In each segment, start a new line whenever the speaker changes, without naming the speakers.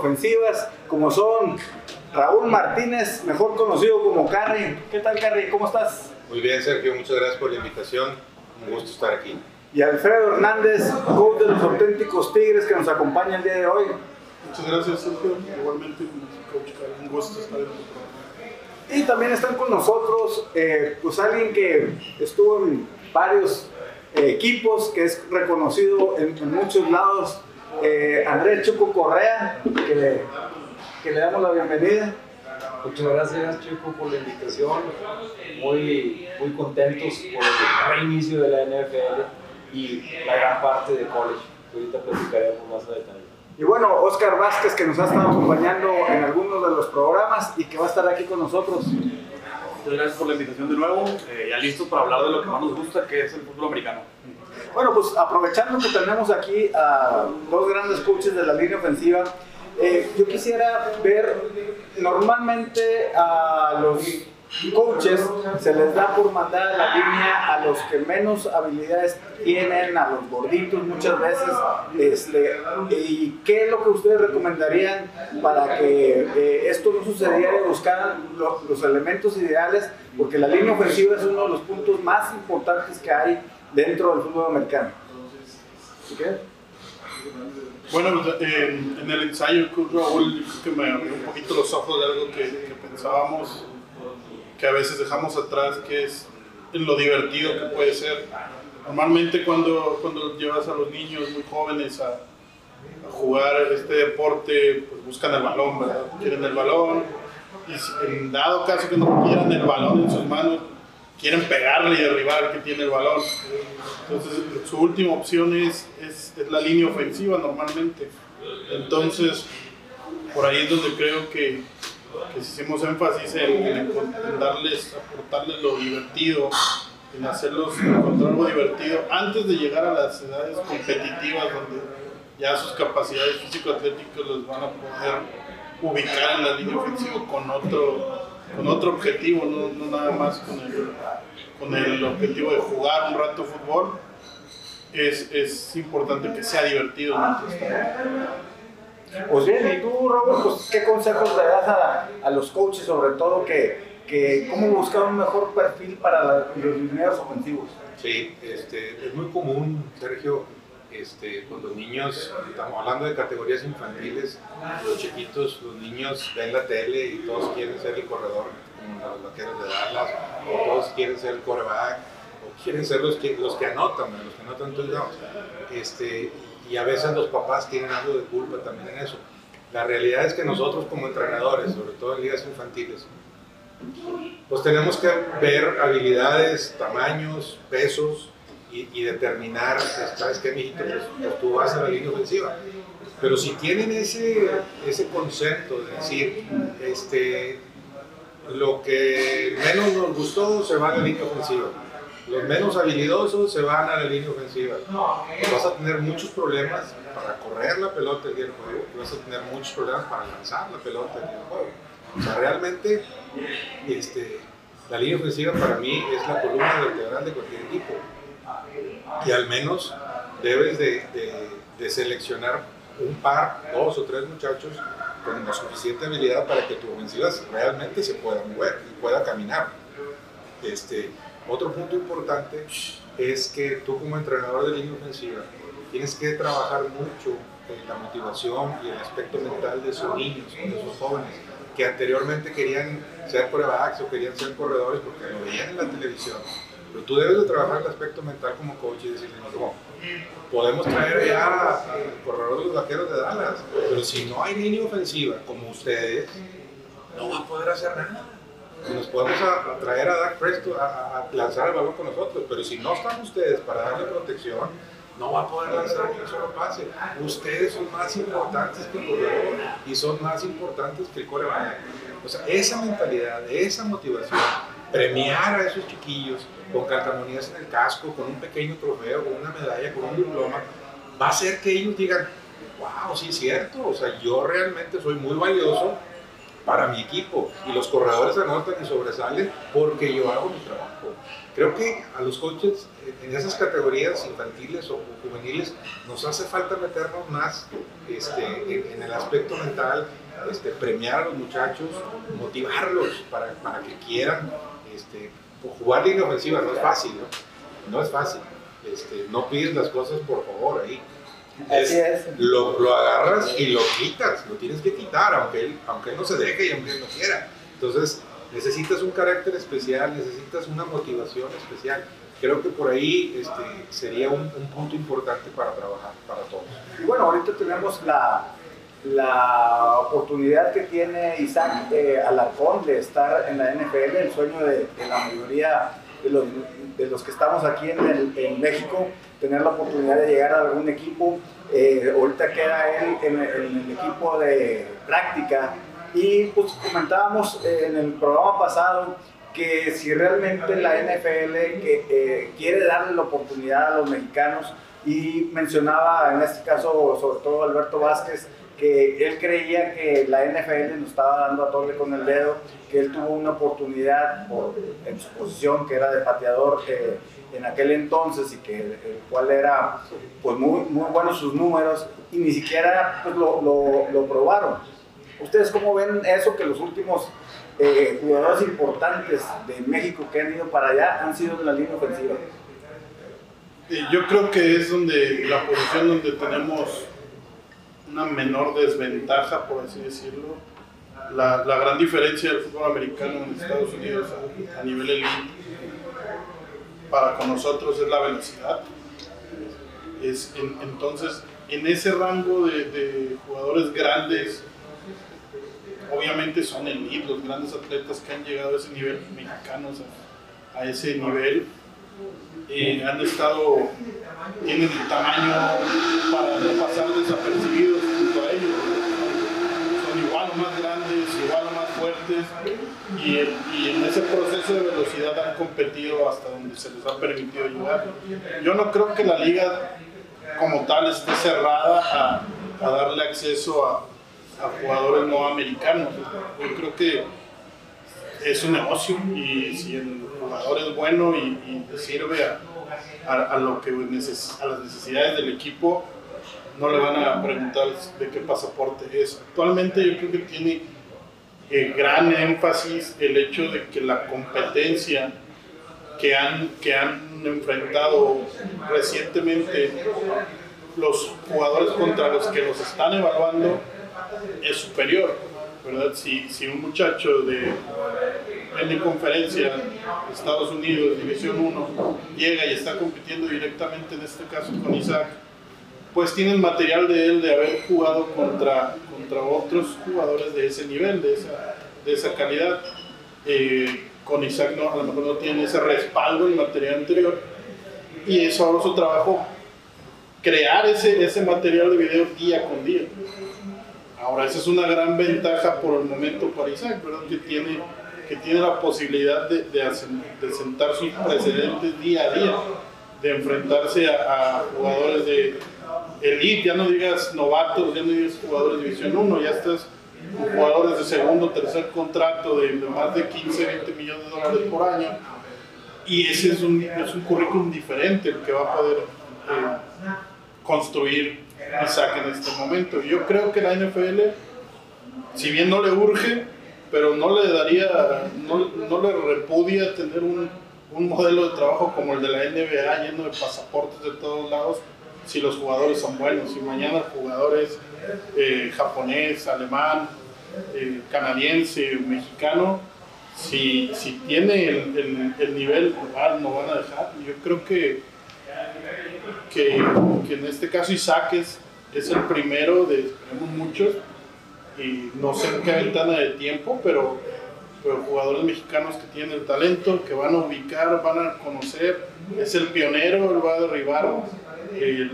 ofensivas, como son Raúl Martínez, mejor conocido como Carry. ¿Qué tal, Carry? ¿Cómo estás?
Muy bien, Sergio, muchas gracias por la invitación. Un gusto estar aquí.
Y Alfredo Hernández, coach de los auténticos Tigres, que nos acompaña el día de hoy.
Muchas gracias, Sergio. Igualmente, coach un gusto estar en tu programa.
Y también están con nosotros, eh, pues alguien que estuvo en varios eh, equipos, que es reconocido en, en muchos lados, eh, Andrés Chuco Correa, que le, que le damos la bienvenida.
Muchas gracias, Chico, por la invitación. Muy, muy contentos por el reinicio de la NFL y la gran parte de college. que Ahorita platicaremos más a detalle.
Y bueno, Oscar Vázquez, que nos ha estado acompañando en algunos de los programas y que va a estar aquí con nosotros.
Muchas gracias por la invitación de nuevo. Eh, ya listos para hablar de lo que más nos gusta, que es el fútbol americano.
Bueno, pues aprovechando que tenemos aquí a dos grandes coaches de la línea ofensiva, eh, yo quisiera ver, normalmente a los coaches se les da por mandar a la línea a los que menos habilidades tienen, a los gorditos muchas veces, este, y qué es lo que ustedes recomendarían para que eh, esto no sucediera y buscaran lo- los elementos ideales, porque la línea ofensiva es uno de los puntos más importantes que hay dentro del fútbol americano.
Bueno, pues, en, el ensayo, Raúl creo que me abrió un poquito los ojos de algo que, que pensábamos que a veces dejamos atrás, que es lo divertido que puede ser. Normalmente cuando, cuando llevas a los niños muy jóvenes a, a jugar este deporte, pues buscan el balón, ¿verdad? Quieren el balón y en dado caso que no quieran el balón en sus manos, quieren pegarle y derribar que tiene el balón. Entonces, su última opción es, es, es la línea ofensiva normalmente. Entonces, por ahí es donde creo que, que hicimos énfasis en, darles, aportarles lo divertido, en hacerlos encontrar algo divertido antes de llegar a las edades competitivas donde ya sus capacidades físico-atléticas los van a poder ubicar en la línea ofensiva con otro, con otro objetivo, no, no nada más con el, con el objetivo de jugar un rato fútbol. Es, es importante que sea divertido. tanto.
Pues bien, y tú, Raúl, pues, ¿qué consejos le das a, a los coaches, sobre todo, que, que cómo buscar un mejor perfil para la- los lineos ofensivos?
Sí, este, es muy común, Sergio, este, con los niños, estamos hablando de categorías infantiles, los chiquitos, los niños ven la tele y todos quieren ser el corredor, los vaqueros de Dallas, o todos quieren ser el quarterback, o quieren ser los que, los que anotan, los que anotan touchdowns. Este, y a veces los papás tienen algo de culpa también en eso. La realidad es que nosotros como entrenadores, sobre todo en ligas infantiles, pues tenemos que ver habilidades, tamaños, pesos y, determinar, pues, ¿sabes qué, mijito? Pues, pues tú vas a la línea ofensiva. Pero si tienen ese, ese concepto de decir, este, lo que menos nos gustó se va a la línea ofensiva, los menos habilidosos se van a la línea ofensiva, vas a tener muchos problemas para correr la pelota el día del juego, y vas a tener muchos problemas para lanzar la pelota el día del juego. O sea, realmente este, la línea ofensiva para mí es la columna vertebral de cualquier equipo. Y al menos debes de, de- de seleccionar un par, dos o tres muchachos con la suficiente habilidad para que tu ofensiva realmente se pueda mover y pueda caminar. Este, otro punto importante es que tú como entrenador de línea ofensiva tienes que trabajar mucho en la motivación y el aspecto mental de esos niños, de esos jóvenes que anteriormente querían ser corebacks o querían ser corredores porque lo veían en la televisión. Pero tú debes de trabajar el aspecto mental como coach y decirle, no, podemos traer ya a corredores de los vaqueros de Dallas, pero si no hay línea ofensiva como ustedes, no va a poder hacer nada. Nos podemos a- a a Dak Prescott a, a- lanzar el balón con nosotros, pero si no están ustedes para darle protección, no va a poder lanzar ni un solo pase. Ustedes son más importantes que el corredor y son más importantes que el coreback. O sea, esa mentalidad, esa motivación, premiar a esos chiquillos con calcamonías en el casco, con un pequeño trofeo, con una medalla, con un diploma, va a hacer que ellos digan, wow, sí es cierto, o sea, yo realmente soy muy valioso para mi equipo. Y los corredores anotan y sobresalen porque yo hago mi trabajo. Creo que a los coaches en esas categorías infantiles o juveniles nos hace falta meternos más este, en, el aspecto mental, este, premiar a los muchachos, motivarlos para, para que quieran este, jugar línea ofensiva. No es fácil, ¿no? No es fácil. Este, no pides las cosas por favor ahí.
Así es.
Lo, lo, agarras y lo quitas, lo tienes que quitar, aunque él, aunque él no se deje y aunque él no quiera. Entonces, necesitas un carácter especial, necesitas una motivación especial. Creo que por ahí este, sería un, un, punto importante para trabajar para todos.
Y bueno, ahorita tenemos la, la oportunidad que tiene Isaac eh, Alarcón de estar en la NFL, el sueño de, de la mayoría de los, de los, que estamos aquí en, México, tener la oportunidad de llegar a algún equipo. Eh, ahorita queda él en, en, el equipo de práctica y pues comentábamos en el programa pasado que si realmente la NFL que, eh, quiere darle la oportunidad a los mexicanos y mencionaba en este caso sobre todo Alberto Vázquez que él creía que la NFL nos estaba dando a torre con el dedo, que él tuvo una oportunidad por, en su posición que era de pateador eh, en aquel entonces y que el, cual era pues muy, muy buenos sus números y ni siquiera pues, lo, lo, lo probaron. ¿Ustedes cómo ven eso que los últimos eh, jugadores importantes de México que han ido para allá han sido de la línea ofensiva?
Yo creo que es donde la posición donde tenemos una menor desventaja, por así decirlo. La, la gran diferencia del fútbol americano en Estados Unidos a, nivel elite para con nosotros es la velocidad. Es, en, entonces, en ese rango de, de, jugadores grandes, obviamente son elite, los grandes atletas que han llegado a ese nivel, mexicanos a, ese nivel, han estado, tienen el tamaño para no pasar desapercibidos junto a ellos. Son igual o más grandes, igual o más fuertes y, y, en ese proceso de velocidad han competido hasta donde se les ha permitido llegar. Yo no creo que la liga como tal esté cerrada a, darle acceso a, jugadores no americanos. Yo creo que es un negocio y si el jugador es bueno y, y sirve a, a las necesidades del equipo, no le van a preguntar de qué pasaporte es. Actualmente yo creo que tiene eh, gran énfasis el hecho de que la competencia que han, que han enfrentado recientemente los jugadores contra los que los están evaluando es superior ¿verdad? Si, si un muchacho de, de conferencia Estados Unidos, División 1, llega y está compitiendo directamente, en este caso con Isaac, pues tiene el material de él de haber jugado contra, contra otros jugadores de ese nivel, de esa, de esa calidad. Eh, con Isaac no, a lo mejor no tiene ese respaldo en material anterior y es ahora su trabajo crear ese, ese material de video día con día. Ahora, esa es una gran ventaja por el momento para Isaac, ¿verdad? Que tiene, que tiene la posibilidad de, de, de sentar sus precedentes día a día, de enfrentarse a, jugadores de elite, ya no digas novatos, ya no digas jugadores de División 1, ya estás con jugadores de segundo, tercer contrato de, más de 15, 20 millones de dólares por año. Y ese es un, es un currículum diferente el que va a poder eh, construir Isaac en este momento. Yo creo que la NFL, si bien no le urge, pero no le daría, no, no le repudia tener un, un, modelo de trabajo como el de la NBA lleno de pasaportes de todos lados si los jugadores son buenos. Si mañana el jugador es eh, japonés, alemán, eh, canadiense, mexicano, si, si tiene el, el, el nivel, ah, no van a dejar. Yo creo que que, que, en este caso Isaac es, es el primero de esperemos muchos y no sé qué ventana de tiempo, pero, pero jugadores mexicanos que tienen el talento, que van a ubicar, van a conocer, es el pionero, él va a derribar eh,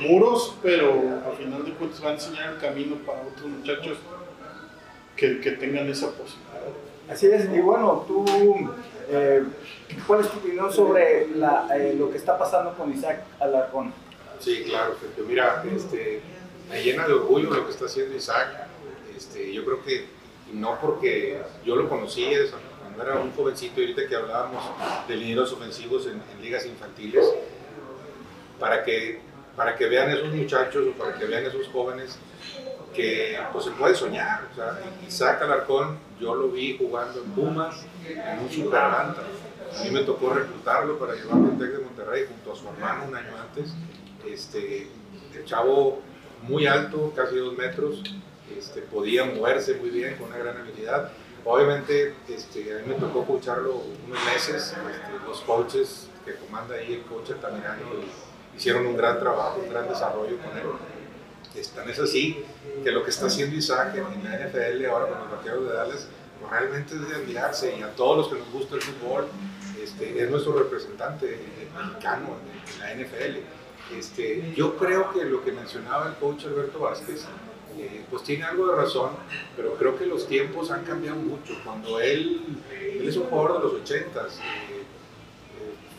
muros, pero al final de cuentas va a enseñar el camino para otros muchachos que, que tengan esa posibilidad.
Así es, y bueno, tú eh, ¿Cuál es tu opinión sobre la, eh, lo que está pasando con Isaac Alarcón?
Sí, claro, Sergio. Mira, este, me llena de orgullo lo que está haciendo Isaac. Este, yo creo que no porque yo lo conocí cuando era un jovencito, y ahorita que hablábamos de linieros ofensivos en, en ligas infantiles, para que, para que vean esos muchachos o para que vean esos jóvenes que pues, se puede soñar. O sea, Isaac Alarcón, yo lo vi jugando en Pumas, en un super A mí me tocó reclutarlo para llevarlo al TEC de Monterrey junto a su hermano un año antes. Este, el chavo muy alto, casi dos metros, este, podía moverse muy bien, con una gran habilidad. Obviamente, este, a mí me tocó escucharlo unos meses, este, los coaches que comanda ahí el coach Altamirano hicieron un gran trabajo, un gran desarrollo con él. Tan es así que lo que está haciendo Isaac en, la NFL ahora con los vaqueros de Dallas, pues realmente es de admirarse y a todos los que nos gusta el fútbol, este, es nuestro representante mexicano en, la NFL. Este, yo creo que lo que mencionaba el coach Alberto Vázquez, eh, pues tiene algo de razón, pero creo que los tiempos han cambiado mucho. Cuando él, él es un jugador de los 80s,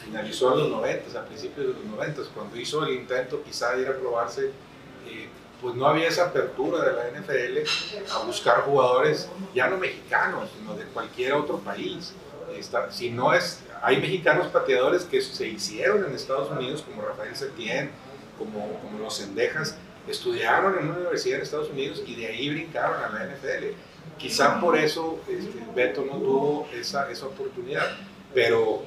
finalizó en los 90, a principios de los 90, cuando hizo el intento quizá de ir a probarse, eh, pues no había esa apertura de la NFL a buscar jugadores ya no mexicanos, sino de cualquier otro país. si no es, hay mexicanos pateadores que se hicieron en Estados Unidos, como Rafael Setien, como, como los Cendejas, estudiaron en una universidad en Estados Unidos y de ahí brincaron a la NFL. Quizá por eso este, Beto no tuvo esa, esa oportunidad, pero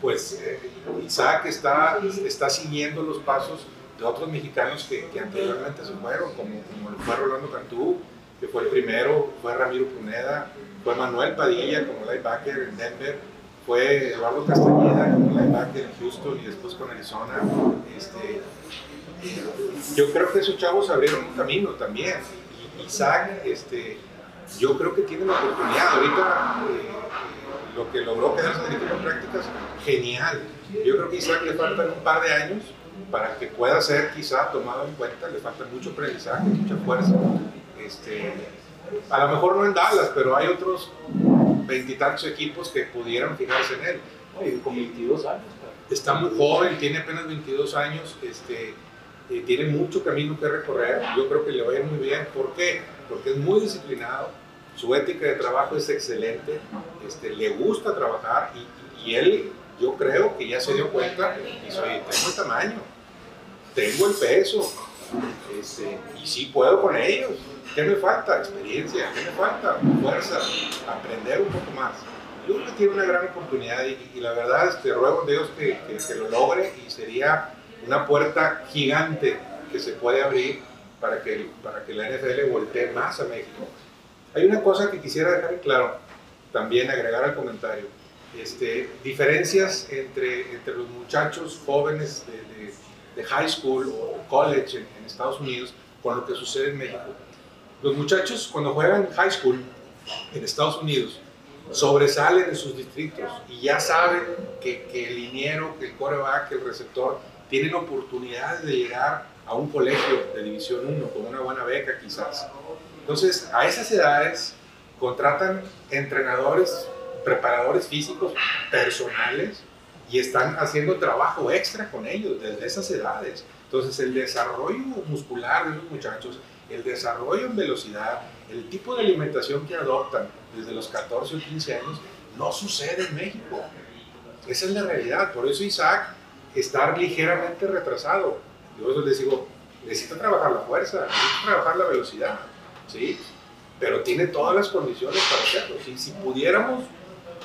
pues eh, Isaac está, está siguiendo los pasos de otros mexicanos que, anteriormente se fueron, como, como fue Rolando Cantú, que fue el primero, fue Ramiro Pruneda, fue Manuel Padilla como linebacker en Denver, fue Eduardo Castañeda como linebacker en Houston y después con Arizona. Este, yo creo que esos chavos abrieron un camino también. Y Isaac, este, yo creo que tiene la oportunidad. Ahorita eh, lo que logró quedarse en el equipo de prácticas, genial. Yo creo que Isaac le faltan un par de años para que pueda ser quizá tomado en cuenta, le falta mucho aprendizaje, mucha fuerza. Este, a lo mejor no en Dallas, pero hay otros veintitantos equipos que pudieran fijarse en
él. con 22 años.
Está muy joven, tiene apenas 22 años, este, eh, tiene mucho camino que recorrer. Yo creo que le va a ir muy bien. ¿Por qué? Porque es muy disciplinado, su ética de trabajo es excelente, este, le gusta trabajar y, y él yo creo que ya se dio cuenta y soy, tengo el tamaño, tengo el peso, este, y sí puedo con ellos. ¿Qué me falta? Experiencia, ¿qué me falta? Fuerza, aprender un poco más. Yo creo que tiene una gran oportunidad y, la verdad es que ruego a Dios que, que, lo logre y sería una puerta gigante que se puede abrir para que, para que la NFL voltee más a México. Hay una cosa que quisiera dejar claro, también agregar al comentario este, diferencias entre, entre los muchachos jóvenes de, de, high school o college en, Estados Unidos con lo que sucede en México. Los muchachos cuando juegan high school en Estados Unidos sobresalen en sus distritos y ya saben que, que el liniero, que el coreback, que el receptor tienen oportunidades de llegar a un colegio de División 1 con una buena beca quizás. Entonces, a esas edades contratan entrenadores preparadores físicos personales y están haciendo trabajo extra con ellos desde esas edades. Entonces el desarrollo muscular de los muchachos, el desarrollo en velocidad, el tipo de alimentación que adoptan desde los 14 o 15 años, no sucede en México. Esa es la realidad. Por eso Isaac está ligeramente retrasado. Yo les digo, necesita trabajar la fuerza, necesita trabajar la velocidad, ¿sí? Pero tiene todas las condiciones para hacerlo. Si, pudiéramos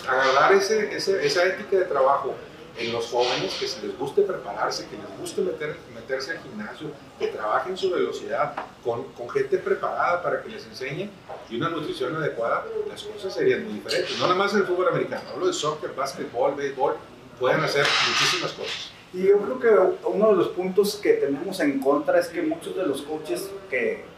agarrar ese, esa ética de trabajo en los jóvenes, que se les guste prepararse, que les guste meter, meterse al gimnasio, que trabajen su velocidad con, con, gente preparada para que les enseñe y una nutrición adecuada, las cosas serían muy diferentes. No nada más en el fútbol americano, hablo de soccer, básquetbol, béisbol, pueden hacer muchísimas cosas.
Y yo creo que uno de los puntos que tenemos en contra es que muchos de los coaches que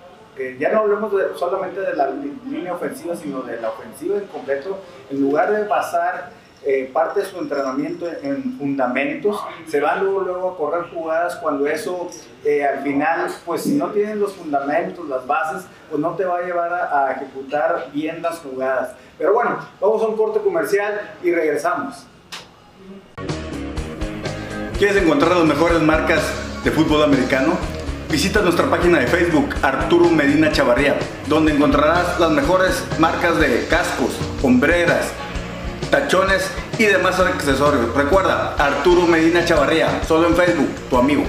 ya no hablemos solamente de la línea ofensiva, sino de la ofensiva en completo, en lugar de basar eh, parte de su entrenamiento en fundamentos, se van luego, luego a correr jugadas cuando eso eh, al final, pues si no tienen los fundamentos, las bases, pues no te va a llevar a ejecutar bien las jugadas. Pero bueno, vamos a un corte comercial y regresamos. ¿Quieres encontrar las mejores marcas de fútbol americano? Visita nuestra página de Facebook, Arturo Medina Chavarría donde encontrarás las mejores marcas de cascos, hombreras, tachones y demás accesorios. Recuerda, Arturo Medina Chavarría, solo en Facebook, tu amigo.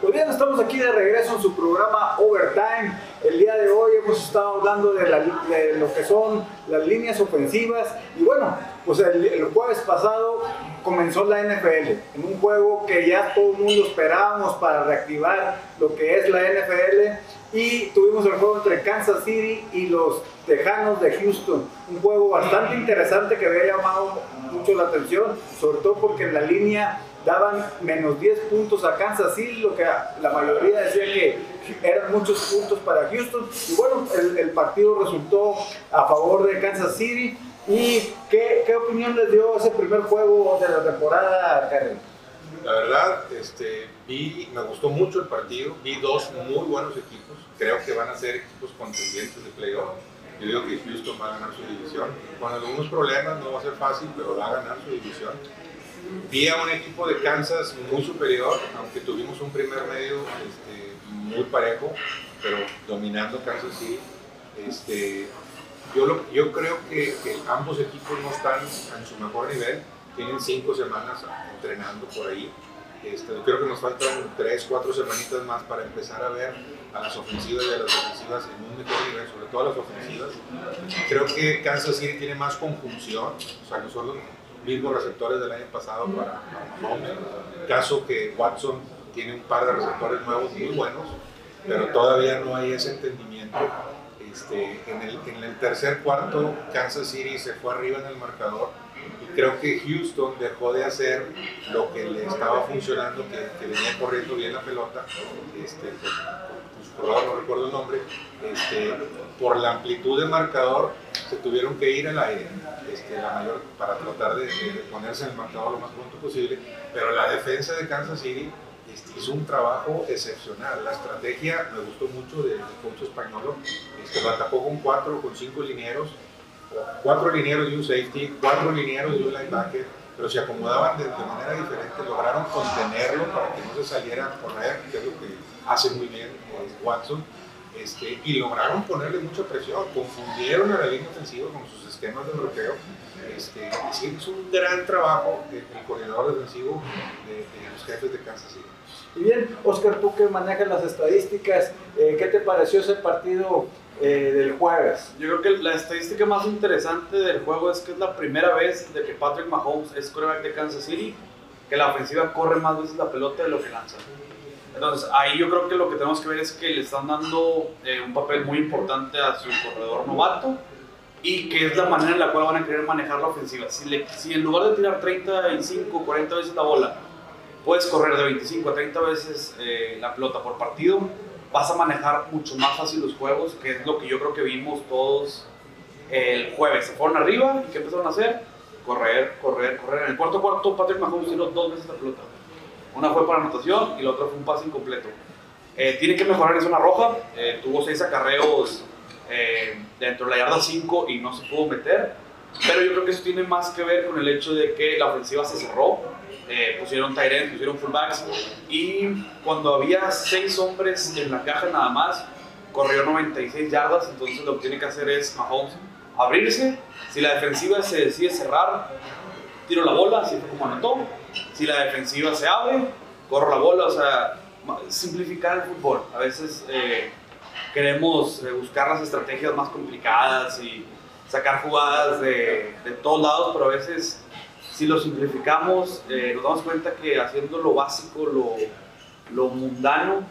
Pues bien, estamos aquí de regreso en su programa Overtime. El día de hoy hemos estado hablando de, lo que son las líneas ofensivas. Y bueno, pues el, el, jueves pasado comenzó la NFL, en un juego que ya todo el mundo esperábamos para reactivar lo que es la NFL. Y tuvimos el juego entre Kansas City y los Tejanos de Houston. Un juego bastante interesante que había llamado mucho la atención, sobre todo porque en la línea daban menos 10 puntos a Kansas City, lo que la mayoría decía que eran muchos puntos para Houston. Y bueno, el, partido resultó a favor de Kansas City. ¿Y qué, qué, opinión les dio ese primer juego de la temporada, Karen?
La verdad, este, vi, me gustó mucho el partido, vi dos muy buenos equipos, creo que van a ser equipos contendientes de playoff. Yo digo que Houston va a ganar su división, con algunos problemas, no va a ser fácil, pero va a ganar su división vi a un equipo de Kansas muy superior, aunque tuvimos un primer medio este, muy parejo, pero dominando Kansas City. Este, yo, yo creo que, ambos equipos no están en su mejor nivel, tienen cinco semanas entrenando por ahí. Este, creo que nos faltan tres, cuatro semanitas más para empezar a ver a las ofensivas y a las defensivas en un mejor nivel, sobre todo a las ofensivas. Creo que Kansas City tiene más conjunción, o sea, no mismos receptores del año pasado para, Mahomes. Caso que Watson tiene un par de receptores nuevos muy buenos, pero todavía no hay ese entendimiento. Este, en, el, en el tercer cuarto, Kansas City se fue arriba en el marcador y creo que Houston dejó de hacer lo que le estaba funcionando, que, que venía corriendo bien la pelota. Este, no recuerdo el nombre, este, por la amplitud de marcador se tuvieron que ir al aire este, la mayor, para tratar de, ponerse en el marcador lo más pronto posible, pero la defensa de Kansas City este, hizo un trabajo excepcional. La estrategia me gustó mucho del coach español, este, lo atacó con cuatro, con cinco linieros, cuatro linieros y un safety, cuatro linieros y un linebacker, pero se acomodaban de, de manera diferente, lograron contenerlo para que no se saliera a correr, que es lo que hace muy bien Watson, este, y lograron ponerle mucha presión, confundieron a la línea ofensiva con sus esquemas de bloqueo. Este, es un gran trabajo el, el corredor defensivo de, los jefes de Kansas City.
Y bien, Oscar, tú que manejas las estadísticas, eh, ¿qué te pareció ese partido eh, del jueves?
Yo creo que la estadística más interesante del juego es que es la primera vez de que Patrick Mahomes es quarterback de Kansas City, que la ofensiva corre más veces la pelota de lo que lanza. Entonces, ahí yo creo que lo que tenemos que ver es que le están dando eh, un papel muy importante a su corredor novato y que es la manera en la cual van a querer manejar la ofensiva. Si, le, si en lugar de tirar 35, 40 veces la bola, puedes correr de 25 a 30 veces eh, la pelota por partido, vas a manejar mucho más fácil los juegos, que es lo que yo creo que vimos todos el jueves. Se fueron arriba y ¿qué empezaron a hacer? Correr, correr, correr. En el cuarto cuarto, Patrick Mahomes tiró dos veces la pelota. Una fue para anotación y la otra fue un pase incompleto. Eh, tiene que mejorar en zona roja. Eh, tuvo seis acarreos eh, dentro de la yarda 5 y no se pudo meter. Pero yo creo que eso tiene más que ver con el hecho de que la ofensiva se cerró. pusieron tight pusieron fullbacks. Y cuando había seis hombres en la caja nada más, corrió 96 yardas. Entonces lo que tiene que hacer es Mahomes abrirse. Si la defensiva se decide cerrar, tiro la bola, así fue como anotó si la defensiva se abre, corro la bola, o sea, simplificar el fútbol. A veces eh, queremos eh, buscar las estrategias más complicadas y sacar jugadas de, de todos lados, pero a veces si lo simplificamos eh, nos damos cuenta que haciendo lo básico, lo, lo mundano,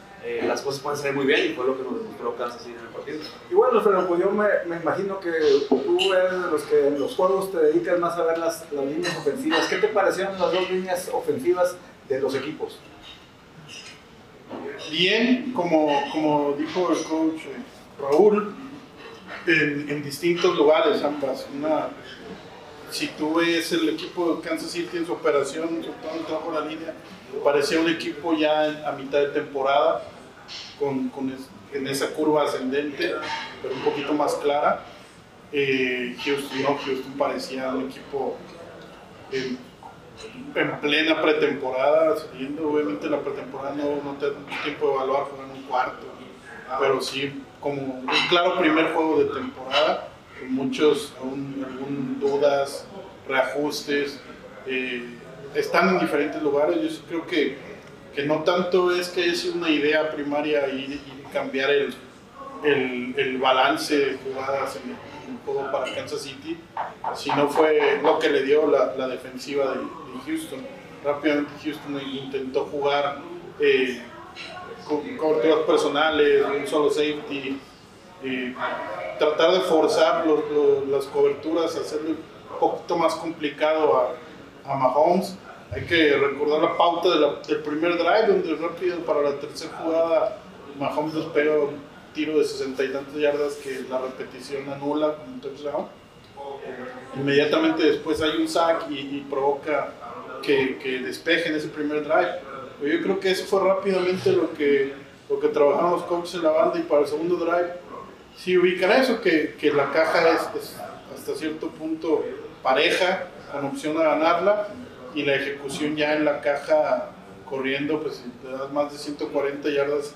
las cosas pueden salir muy bien y fue lo que nos demostró Kansas City en el partido.
Y bueno, Fernando, pues yo me, me, imagino que tú eres de los que en los juegos te dedicas más a ver las, las líneas ofensivas. ¿Qué te parecieron las dos líneas ofensivas de los equipos?
Bien, como, como dijo el coach eh, Raúl, en, en distintos lugares ambas. Una, si tú ves el equipo de Kansas City en su operación, sobre todo en trabajo la línea, parecía un equipo ya a mitad de temporada, con, con en esa curva ascendente, pero un poquito más clara. Eh, Houston no, Houston parecía un equipo en, plena pretemporada, siguiendo obviamente la pretemporada no, no te da mucho tiempo de evaluar, jugar en un cuarto pero sí como un claro primer juego de temporada, con muchos aún, dudas, reajustes, eh, están en diferentes lugares, yo creo que, que no tanto es que sido una idea primaria y, cambiar el, el, el, balance de jugadas en el, juego para Kansas City, sino fue lo que le dio la, defensiva de, Houston. Rápidamente Houston intentó jugar eh, con coberturas personales, un solo safety, eh, tratar de forzar las coberturas, hacerlo un poquito más complicado a, a Mahomes. Hay que recordar la pauta de la, del primer drive, donde rápido para la tercera jugada Mahomes despega un tiro de 60 y tantas yardas que la repetición anula con un touchdown. Inmediatamente después hay un sack y, y provoca que, que despejen ese primer drive. Pero yo creo que eso fue rápidamente lo que, lo que trabajaron los coaches en la banda y para el segundo drive sí ubican eso, que, que la caja es, es, hasta cierto punto pareja, con opción a ganarla y la ejecución ya en la caja corriendo, pues te das más de 140 yardas,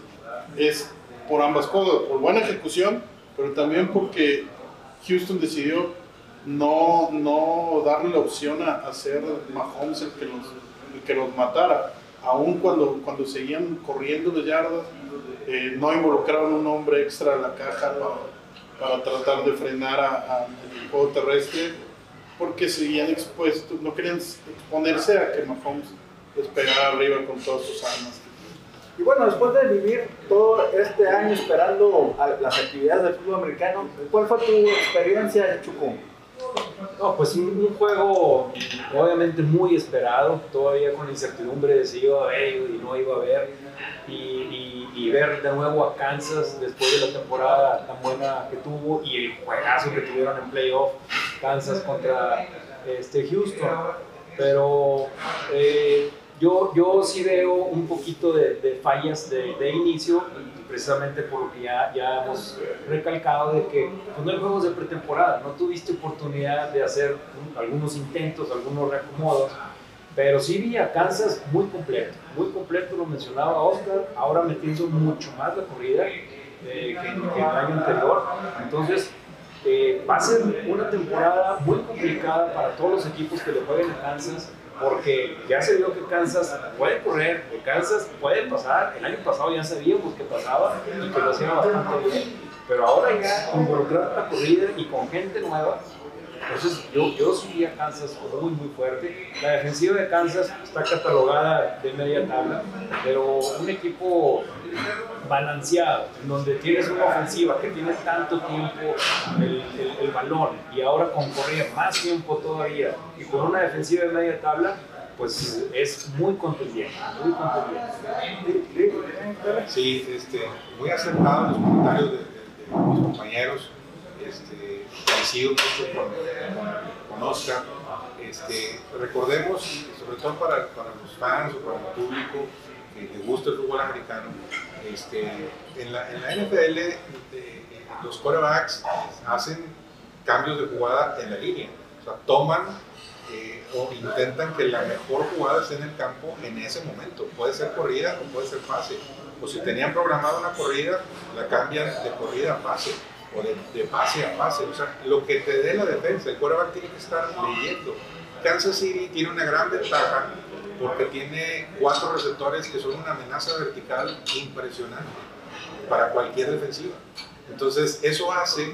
es por ambas cosas, por buena ejecución, pero también porque Houston decidió no, no darle la opción a hacer Mahomes el que los, que los matara. Aún cuando, cuando seguían corriendo de yardas, eh, no involucraron un hombre extra en la caja para, para tratar de frenar a, el juego terrestre, porque seguían expuestos, no querían exponerse a que Mahomes les pegara arriba con todas sus armas.
Y bueno, después de vivir todo este año esperando las actividades del fútbol americano, ¿cuál fue tu experiencia, Chuco?
No, pues un, un, juego obviamente muy esperado, todavía con incertidumbre de si iba a haber y no iba a haber, y, y, y, ver de nuevo a Kansas después de la temporada tan buena que tuvo y el juegazo que tuvieron en playoff, Kansas contra este, Houston. Pero eh, yo, yo sí veo un poquito de, fallas de, de, inicio, precisamente por lo que ya, ya hemos recalcado de que pues no hay juegos de pretemporada, no tuviste oportunidad de hacer algunos intentos, algunos reacomodos, pero sí vi a Kansas muy completo, muy completo, lo mencionaba Oscar, ahora metiendo mucho más la corrida eh, que, que, el año anterior, entonces eh, va a ser una temporada muy complicada para todos los equipos que le jueguen a Kansas, porque ya se vio que Kansas puede correr, que Kansas puede pasar. El año pasado ya sabíamos que pasaba y que lo hacía bastante bien, pero ahora ya involucrar la corrida y con gente nueva. Entonces yo, yo sí a Kansas muy muy fuerte. La defensiva de Kansas está catalogada de media tabla, pero un equipo balanceado, en donde tienes una ofensiva que tiene tanto tiempo el, el, balón y ahora con correr más tiempo todavía y con una defensiva de media tabla, pues es muy contendiente, muy contendiente.
Sí, este, muy acertado los comentarios de mis compañeros, este, coincido mucho con, con, Oscar. Este, recordemos, sobre todo para, los fans o para el público, que le gusta el fútbol americano, este, en, la, NFL de, de, los quarterbacks hacen cambios de jugada en la línea, o sea, toman eh, o intentan que la mejor jugada esté en el campo en ese momento, puede ser corrida o puede ser pase, o si tenían programada una corrida, la cambian de corrida a pase, o de, de pase a pase, o sea, lo que te dé la defensa, el quarterback tiene que estar leyendo. Kansas City tiene una gran ventaja porque tiene cuatro receptores que son una amenaza vertical impresionante para cualquier defensiva. Entonces, eso hace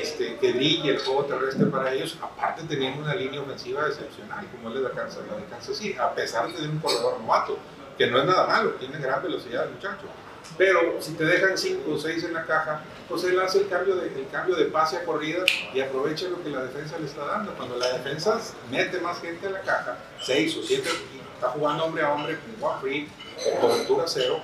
este, que brille el juego terrestre para ellos, aparte teniendo una línea ofensiva excepcional, como es la de Kansas, Kansas City, a pesar de tener un corredor novato, que no es nada malo, tiene gran velocidad el muchacho. Pero si te dejan 5 o 6 en la caja, pues él hace el cambio, de, el cambio de pase a corrida y aprovecha lo que la defensa le está dando. Cuando la defensa mete más gente a la caja, 6 o 7 está jugando hombre a hombre con one free, cobertura cero,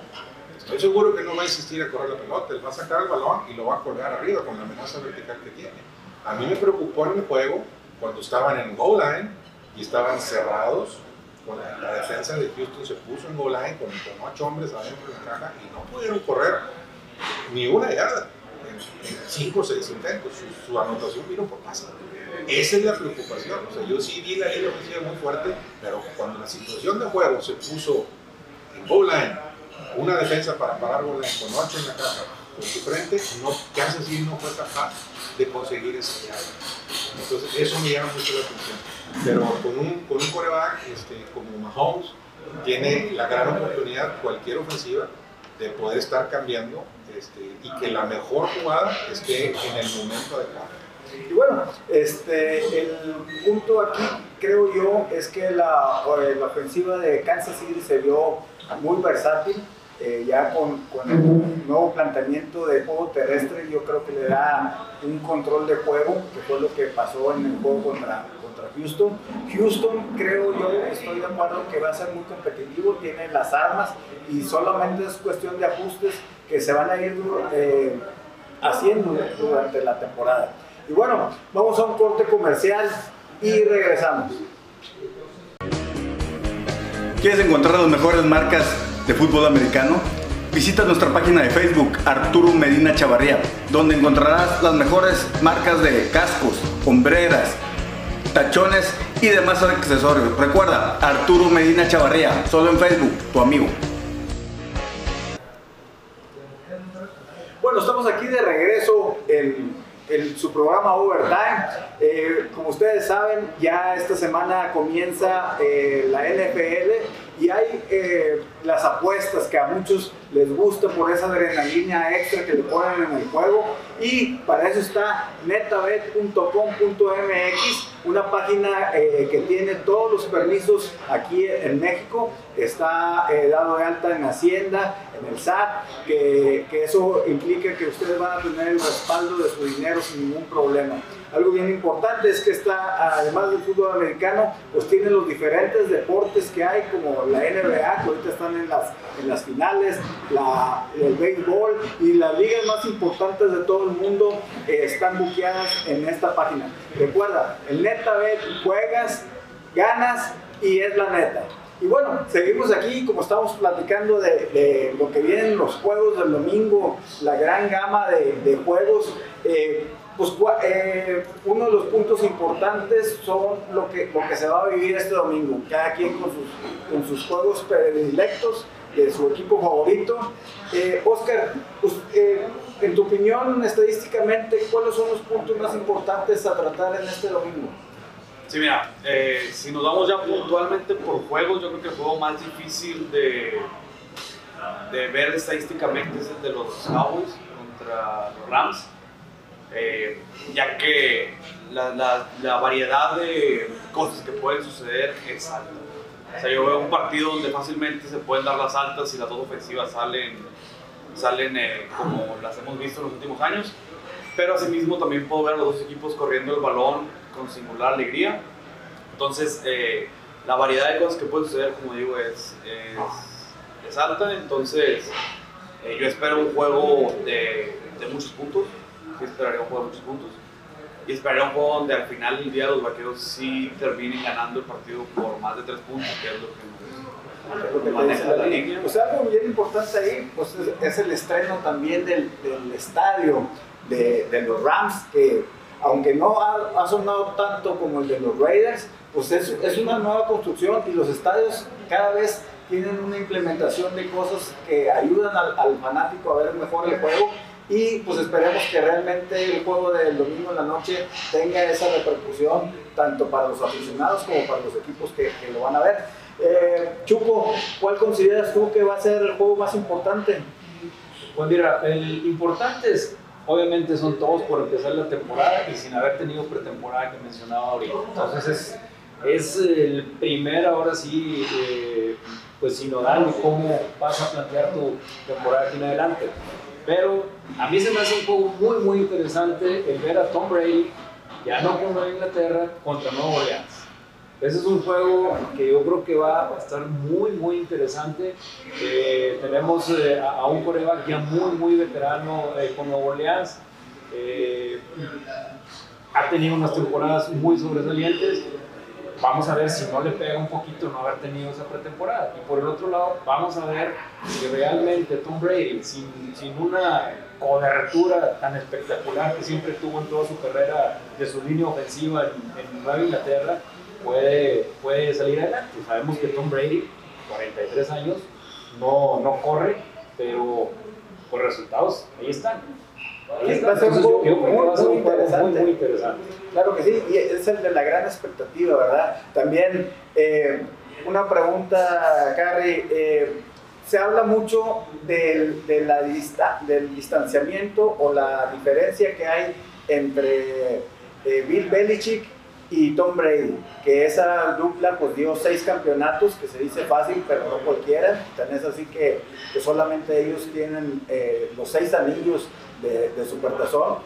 estoy seguro que no va a insistir a correr la pelota, él va a sacar el balón y lo va a colgar arriba con la amenaza vertical que tiene. A mí me preocupó en el juego cuando estaban en goal line y estaban cerrados, la, defensa de Houston se puso en goal line con, con ocho hombres adentro de la caja y no pudieron correr ni una yarda en, en cinco o seis intentos. Su, anotación vino por pase. Esa es la preocupación. O sea, yo sí vi la línea ofensiva muy fuerte, pero cuando la situación de juego se puso en goal line, una defensa para parar goal con 8 en la caja, por tu frente, no, Kansas City no fue capaz de conseguir esa llave. Entonces, eso me llama mucho la atención. Pero con un, con un coreback este, como Mahomes, tiene la gran oportunidad, cualquier ofensiva, de poder estar cambiando este, y que la mejor jugada esté en el momento adecuado.
Y bueno, este, el punto aquí, creo yo, es que la, eh, la ofensiva de Kansas City se vio muy versátil. Eh, ya con, con el nuevo planteamiento de juego terrestre, yo creo que le da un control de juego, que fue lo que pasó en el juego contra, contra Houston. Houston, creo yo, estoy de acuerdo que va a ser muy competitivo, tiene las armas y solamente es cuestión de ajustes que se van a ir eh, haciendo durante la temporada. Y bueno, vamos a un corte comercial y regresamos. ¿Quieres encontrar las mejores marcas de fútbol americano? Visita nuestra página de Facebook Arturo Medina Chavarría, donde encontrarás las mejores marcas de cascos, hombreras, tachones y demás accesorios. Recuerda, Arturo Medina Chavarría, solo en Facebook, tu amigo. Bueno, estamos aquí de regreso en, su programa Overtime. Eh, como ustedes saben, ya esta semana comienza eh, la NFL y hay eh, las apuestas que a muchos les gusta por esa adrenalina extra que le ponen en el juego. Y para eso está netabet.com.mx, una página eh, que tiene todos los permisos aquí en México. Está eh, dado de alta en Hacienda, en el SAT, que, que eso implica que ustedes van a tener el respaldo de su dinero sin ningún problema. Algo bien importante es que está, además del fútbol americano, pues tiene los diferentes deportes que hay, como la NBA, que ahorita están en las, en las finales, el béisbol y las ligas más importantes de todo el mundo eh, están buqueadas en esta página. Recuerda, el NetaBet juegas, ganas y es la neta. Y bueno, seguimos aquí, como estamos platicando de, lo que vienen los juegos del domingo, la gran gama de, de juegos. Eh, pues eh, uno de los puntos importantes son lo que, lo que se va a vivir este domingo, cada quien con sus, con sus juegos predilectos de su equipo favorito. Eh, Oscar, pues, eh, en tu opinión, estadísticamente, ¿cuáles son los puntos más importantes a tratar en este domingo?
Sí, mira, eh, si nos vamos ya puntualmente por juegos, yo creo que el juego más difícil de, de ver estadísticamente es el de los Cowboys contra los Rams, eh, ya que la, la, la, variedad de cosas que pueden suceder es alta. O sea, yo veo un partido donde fácilmente se pueden dar las altas y las dos ofensivas salen, salen eh, como las hemos visto en los últimos años, pero asimismo también puedo ver a los dos equipos corriendo el balón con singular alegría. Entonces, eh, la variedad de cosas que pueden suceder, como digo, es, es, es alta. Entonces, eh, yo espero un juego de, de, muchos puntos. Sí, esperaría un juego de muchos puntos. Y esperaría un juego donde al final del día los vaqueros sí terminen ganando el partido por más de tres puntos, que es lo que
lo que maneja la línea. Pues algo bien importante ahí pues es, es el estreno también del, del estadio de, de, los Rams, que aunque no ha, ha, sonado tanto como el de los Raiders, pues es, es, una nueva construcción y los estadios cada vez tienen una implementación de cosas que ayudan al, al fanático a ver mejor el juego y pues esperemos que realmente el juego del domingo en la noche tenga esa repercusión tanto para los aficionados como para los equipos que, lo van a ver. Eh, Chuco, ¿cuál consideras tú que va a ser el juego más importante?
Pues mira, el importante es obviamente son todos por empezar la temporada y sin haber tenido pretemporada que mencionaba ahorita. Entonces es, es el primer, ahora sí, eh, pues sinodal cómo vas a plantear tu temporada aquí en adelante. Pero a mí se me hace un juego muy, muy interesante el ver a Tom Brady, ya no con Nueva Inglaterra, contra Nueva Orleans. Ese es un juego que yo creo que va a estar muy, muy interesante. Eh, tenemos eh, a, un coreback ya muy, muy veterano eh, con Nueva Orleans. ha tenido unas temporadas muy sobresalientes. Vamos a ver si no le pega un poquito no haber tenido esa pretemporada. Y por el otro lado, vamos a ver si realmente Tom Brady, sin, sin una cobertura tan espectacular que siempre tuvo en toda su carrera de su línea ofensiva en, Nueva Inglaterra, puede, puede salir adelante. Sabemos que Tom Brady, 43 años, no, no corre, pero por resultados, ahí están.
Va a ser muy, interesante.
Muy interesante.
Claro que sí, y es el de la gran expectativa, ¿verdad? También eh, una pregunta, Carrie. eh, se habla mucho del, de la dista- del distanciamiento o la diferencia que hay entre eh, Bill Belichick y Tom Brady, que esa dupla pues dio seis campeonatos, que se dice fácil, pero no cualquiera, tan es así que, que solamente ellos tienen eh, los seis anillos de, de Supertazón.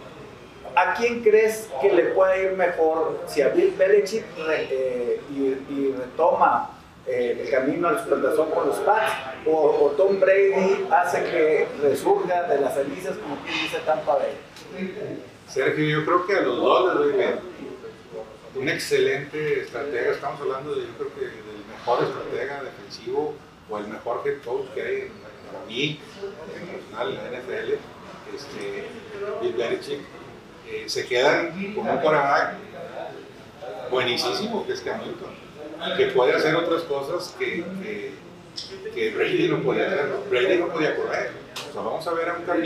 ¿A quién crees que le puede ir mejor si a Bill Belichick re- eh, y, y retoma eh, el camino al supertazón con los Pats o, o Tom Brady hace que resurja de las cenizas como quien dice Tampa Bay?
Sergio, yo creo que a los dos les doy. Un excelente estratega, estamos hablando de, yo creo que del mejor estratega defensivo o el mejor head coach que hay para mí, en profesional, en la NFL, este, Bill Belichick. Eh, se quedan con un quarterback buenísimo que es Cam que puede hacer otras cosas que, que, Brady no podía hacer. Brady no podía correr. O sea, vamos a ver a un Cam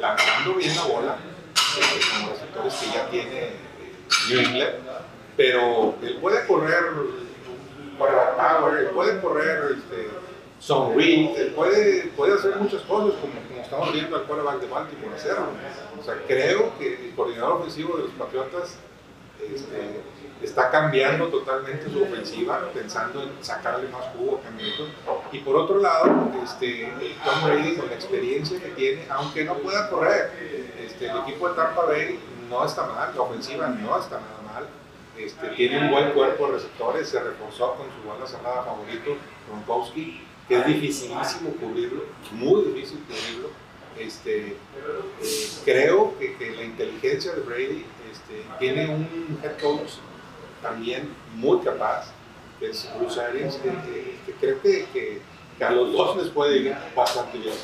lanzando bien la bola, eh, con los receptores que ya tiene eh, New England, pero él puede correr para power, puede correr este, read, él puede, puede hacer muchas cosas como, como estamos viendo al quarterback de Baltimore hacerlo. O sea, creo que el coordinador ofensivo de los Patriotas este, está cambiando totalmente su ofensiva, pensando en sacarle más jugo a Newton. Y por otro lado, este, Tom Brady, con la experiencia que tiene, aunque no pueda correr, este, el equipo de Tampa Bay no está mal, la ofensiva no está nada mal. Este, tiene un buen cuerpo de receptores, se reforzó con su bala cerrada favorito, Gronkowski, que es dificilísimo cubrirlo, muy difícil cubrirlo. Este, eh, creo que, que la inteligencia de Brady este, tiene un head coach también muy capaz, que es Bruce Arians, que, que- creo que, a los dos les puede ir bastante bien.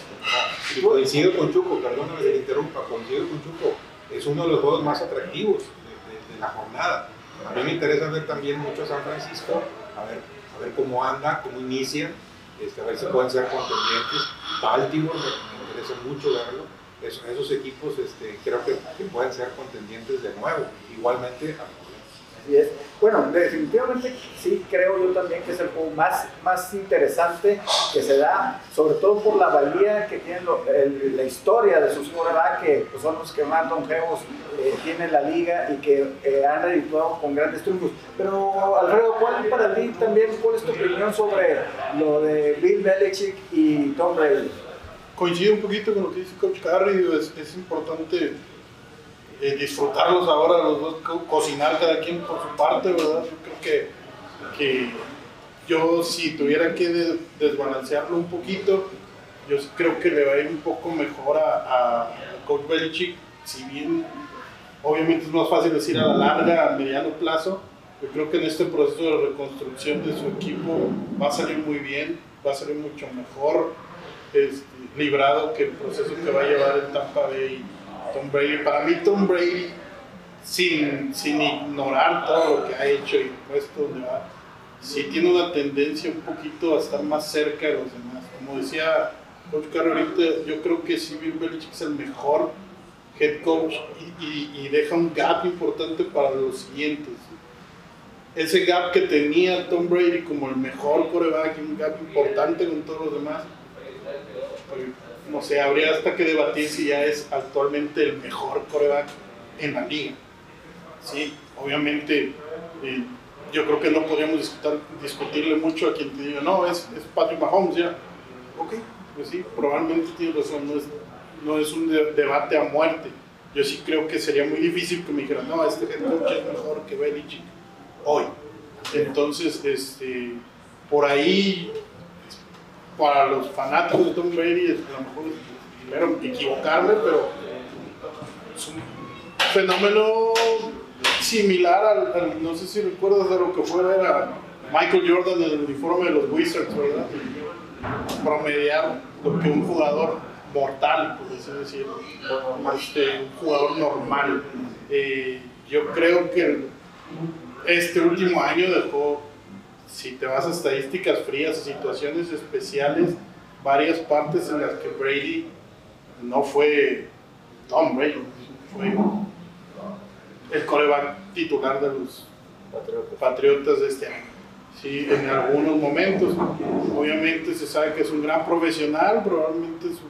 Y coincido con Chuco, perdóname que te interrumpa, coincido con Chuco, es uno de los juegos más atractivos de, de- de la jornada. A mí me interesa ver también mucho a San Francisco, a ver, a ver cómo anda, cómo inicia, este, a ver si pueden ser contendientes. Baltimore me, interesa mucho verlo. Es- esos equipos este, creo que, que pueden ser contendientes de nuevo. Igualmente, a
Así es. Bueno, definitivamente sí creo yo también que es el juego más, más interesante que se da, sobre todo por la valía que tiene lo- el- la historia de sus quarterbacks, que pues, son los que más longevos eh, tiene la liga y que eh, han redituado con grandes triunfos. Pero Alfredo, ¿cuál para ti también, cuál es tu opinión sobre lo de Bill Belichick y Tom Brady?
Coincido un poquito con lo que dice Coach digo, es, es importante disfrutarlos ahora, los dos, co- cocinar cada quien por su parte, ¿verdad? Yo creo que, que yo si tuviera que de- desbalancearlo un poquito, yo creo que le va a ir un poco mejor a Coach Belichick, si bien obviamente es más fácil decir a la larga, a mediano plazo, yo creo que en este proceso de reconstrucción de su equipo va a salir muy bien, va a salir mucho mejor este, librado que el proceso que va a llevar el Tampa Bay Tom Brady. Para mí Tom Brady, sin, sin ignorar todo lo que ha hecho y puesto va, sí tiene una tendencia un poquito a estar más cerca de los demás. Como decía Coach Carro ahorita, yo creo que sí Bill Belichick es el mejor head coach y, y- y deja un gap importante para los siguientes. Ese gap que tenía Tom Brady como el mejor coreback, un gap importante con todos los demás, no sé, habría hasta que debatir si ya es actualmente el mejor coreback en la liga. Sí, obviamente, eh, yo creo que no podríamos discutir, discutirle mucho a quien te diga, no, es, es Patrick Mahomes ya. Ok, pues sí, probablemente tiene razón, no es, no es un de- debate a muerte. Yo sí creo que sería muy difícil que me dijeran, no, este head coach es mejor que Belichick hoy. Entonces, este, por ahí para los fanáticos de Tom Brady, a lo mejor primero equivocarme, pero es un fenómeno similar al, no sé si recuerdas de lo que fue ver a Michael Jordan en el uniforme de los Wizards, ¿verdad? Promediar lo que un jugador mortal, por así decirlo, este, un jugador normal. Eh, yo creo que este último año dejó si te vas a estadísticas frías, situaciones especiales, varias partes en las que Brady no fue Tom Brady, fue el coreback titular de los Patriotas. De este año. Sí, en algunos momentos, obviamente se sabe que es un gran profesional, probablemente su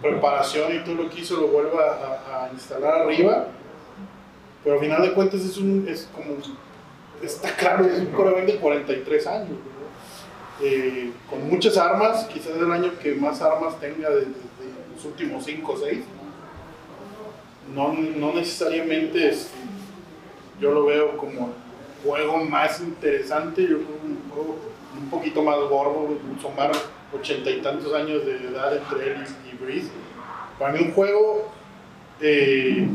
preparación y todo lo que hizo lo vuelva a, a instalar arriba, pero al final de cuentas es, un, es como, está claro, es un coreback de 43 años, eh, con muchas armas, quizás el año que más armas tenga de, de, de los últimos 5 o 6. No, no necesariamente es, yo lo veo como el juego más interesante, yo creo un juego un poquito más gordo, más ochenta y tantos años de edad entre él y, y Breeze. Para mí un juego eh,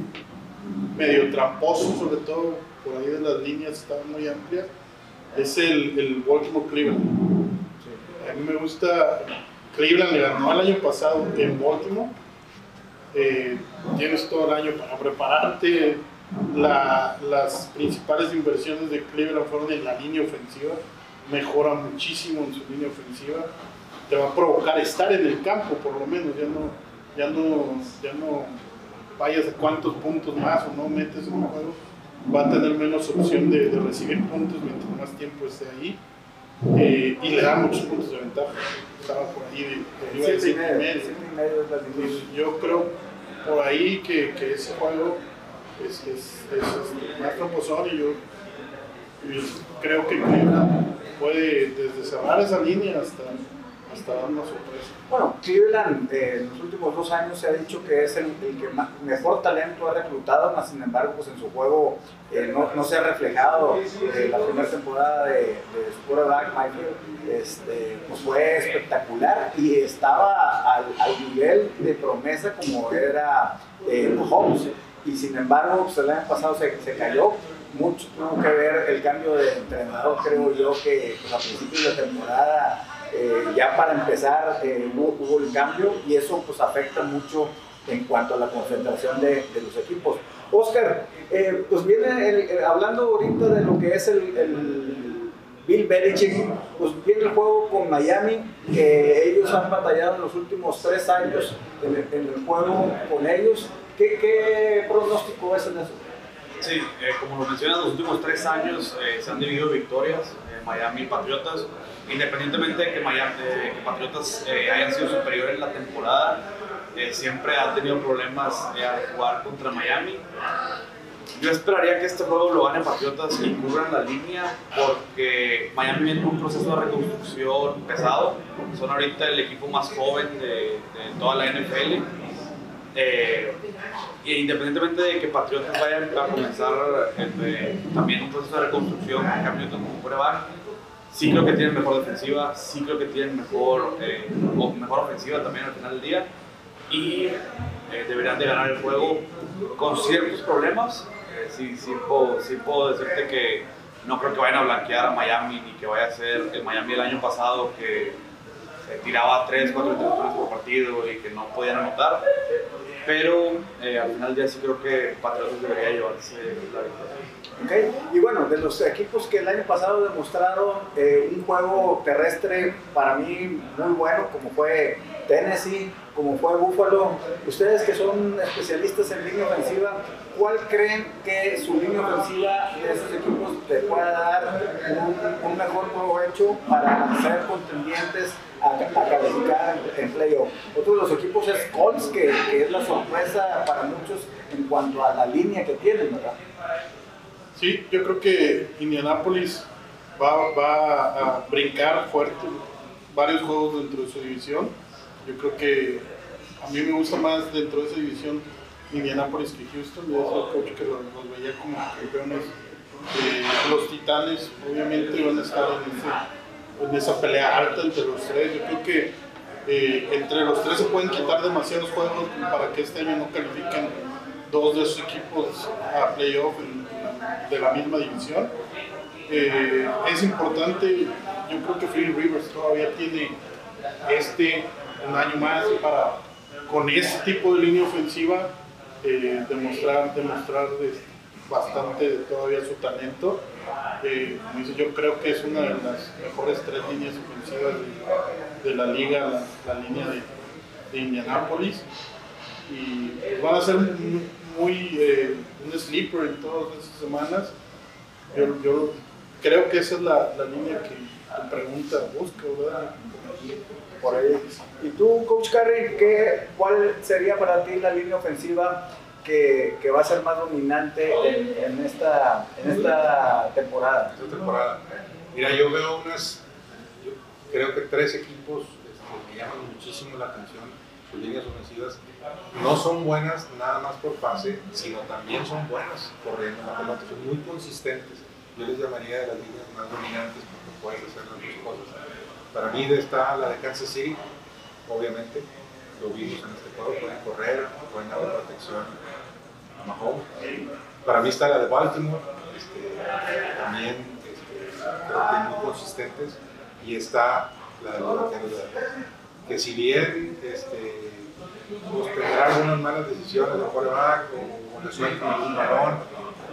medio tramposo, sobre todo por ahí de las líneas estaban muy amplias, es el, el Baltimore Cleveland. A mí me gusta, Cleveland le ganó el año pasado en Baltimore, eh, tienes todo el año para prepararte, la, las principales inversiones de Cleveland fueron en la línea ofensiva, mejora muchísimo en su línea ofensiva, te va a provocar estar en el campo por lo menos, ya no, ya no, ya no vayas a cuántos puntos más o no metes en un juego, va a tener menos opción de, de recibir puntos mientras más tiempo esté ahí. Eh, y le da muchos puntos de ventaja. Estaba por ahí de, de, de
y medio,
medio.
siete y medio es la línea.
Pues yo creo por ahí que, que ese juego es, es, es, es más tramposón y yo, yo creo que Cleveland puede desde cerrar esa línea hasta, hasta dar una sorpresa.
Bueno, Cleveland eh, en los últimos dos años se ha dicho que es el, el que más- mejor talento ha reclutado, más sin embargo, pues en su juego eh, no, no se ha reflejado. Eh, la primera temporada de, de su quarterback, Michael, este, pues fue espectacular y estaba al, al nivel de promesa como era eh, Mahomes. Y sin embargo, pues el año pasado se, se cayó. Mucho tuvo que ver el cambio de entrenador, creo yo, que pues, a principios de temporada eh, ya para empezar eh, hubo, el cambio y eso pues afecta mucho en cuanto a la concentración de, los equipos. Oscar, eh, pues viene el- hablando ahorita de lo que es el, Bill Belichick, pues viene el juego con Miami, que ellos han batallado en los últimos tres años en el, en el juego con ellos. ¿Qué, qué pronóstico es en eso?
Sí, eh, como lo mencionas, los últimos tres años eh, se han dividido victorias, eh, Miami y Patriotas. Independientemente de que, Patriotas eh, hayan sido superiores en la temporada, siempre ha tenido problemas al jugar contra Miami. Yo esperaría que este juego lo gane Patriotas y cubran la línea porque Miami viene en un proceso de reconstrucción pesado. Son ahorita el equipo más joven de, de toda la NFL. Y independientemente de que Patriotas vayan a comenzar eh, también un proceso de reconstrucción con Cam Newton como quarterback, sí creo que tienen mejor defensiva, sí creo que tienen mejor, eh, mejor ofensiva también al final del día y eh, deberían de ganar el juego con ciertos problemas. Eh, sí, sí, puedo, sí puedo decirte que no creo que vayan a blanquear a Miami ni que vaya a ser el Miami del año pasado que tiraba 3, 4 intercepciones por partido y que no podían anotar. Pero eh, al final día sí creo que Patriotas debería llevarse la victoria.
Ok, Y bueno, de los equipos que el año pasado demostraron eh, un juego terrestre para mí muy bueno, como fue Tennessee, como fue Buffalo, ustedes que son especialistas en línea ofensiva, ¿cuál creen que su línea ofensiva de esos equipos le pueda dar un, un mejor provecho para ser contendientes a, a calificar en, playoff? Otro de los equipos es Colts, que, es la sorpresa para muchos en cuanto a la línea que tienen, ¿verdad?
Sí, yo creo que Indianapolis va, a brincar fuerte varios juegos dentro de su división. Yo creo que a mí me gusta más dentro de esa división Indianapolis que Houston. Yo el coach que los, los veía como campeones. Eh, los Titanes obviamente van a estar en, ese- en esa pelea alta entre los tres. Yo creo que eh, entre los tres se pueden quitar demasiados juegos para que este año no califiquen dos de sus equipos a playoff de la misma división. Eh, es importante, yo creo que Philly Rivers todavía tiene este un año más para con ese tipo de línea ofensiva eh, demostrar, demostrar bastante todavía su talento. Eh, yo creo que es una de las mejores tres líneas ofensivas de, de la liga, la, la línea de, de Indianapolis. y van a ser muy, muy, eh, un sleeper en todas esas semanas. Yo, yo creo que esa es la, la línea que tu pregunta busca, ¿verdad?
Por ahí. ¿Y tú, Coach Carey, qué, cuál sería para ti la línea ofensiva que, que va a ser más dominante en, en esta, en esta temporada?
esta temporada. Mira, yo veo unas, yo creo que tres equipos este, me llaman muchísimo la atención, sus líneas ofensivas. No son buenas nada más por pase, sino también son buenas corriendo la pelota, son muy consistentes. Yo les llamaría de las líneas más dominantes porque pueden hacer las dos cosas. Para mí está la de Kansas City, obviamente, lo vimos en este juego, pueden correr, pueden dar protección Para mí está la de Baltimore, este, también este, creo que muy consistentes, y está la de los que si bien este, pues, tendrá algunas malas decisiones de quarterback o, le sueltan un balón,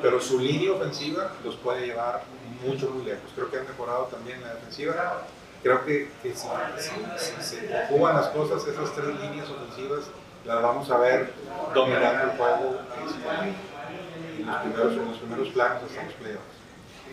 pero su línea ofensiva los puede llevar mucho, muy lejos. Creo que han mejorado también la defensiva. Creo que, si- si se conjugan las cosas, esas tres líneas ofensivas las vamos a ver dominando el juego en, los primeros, en los primeros planos hasta los playoffs.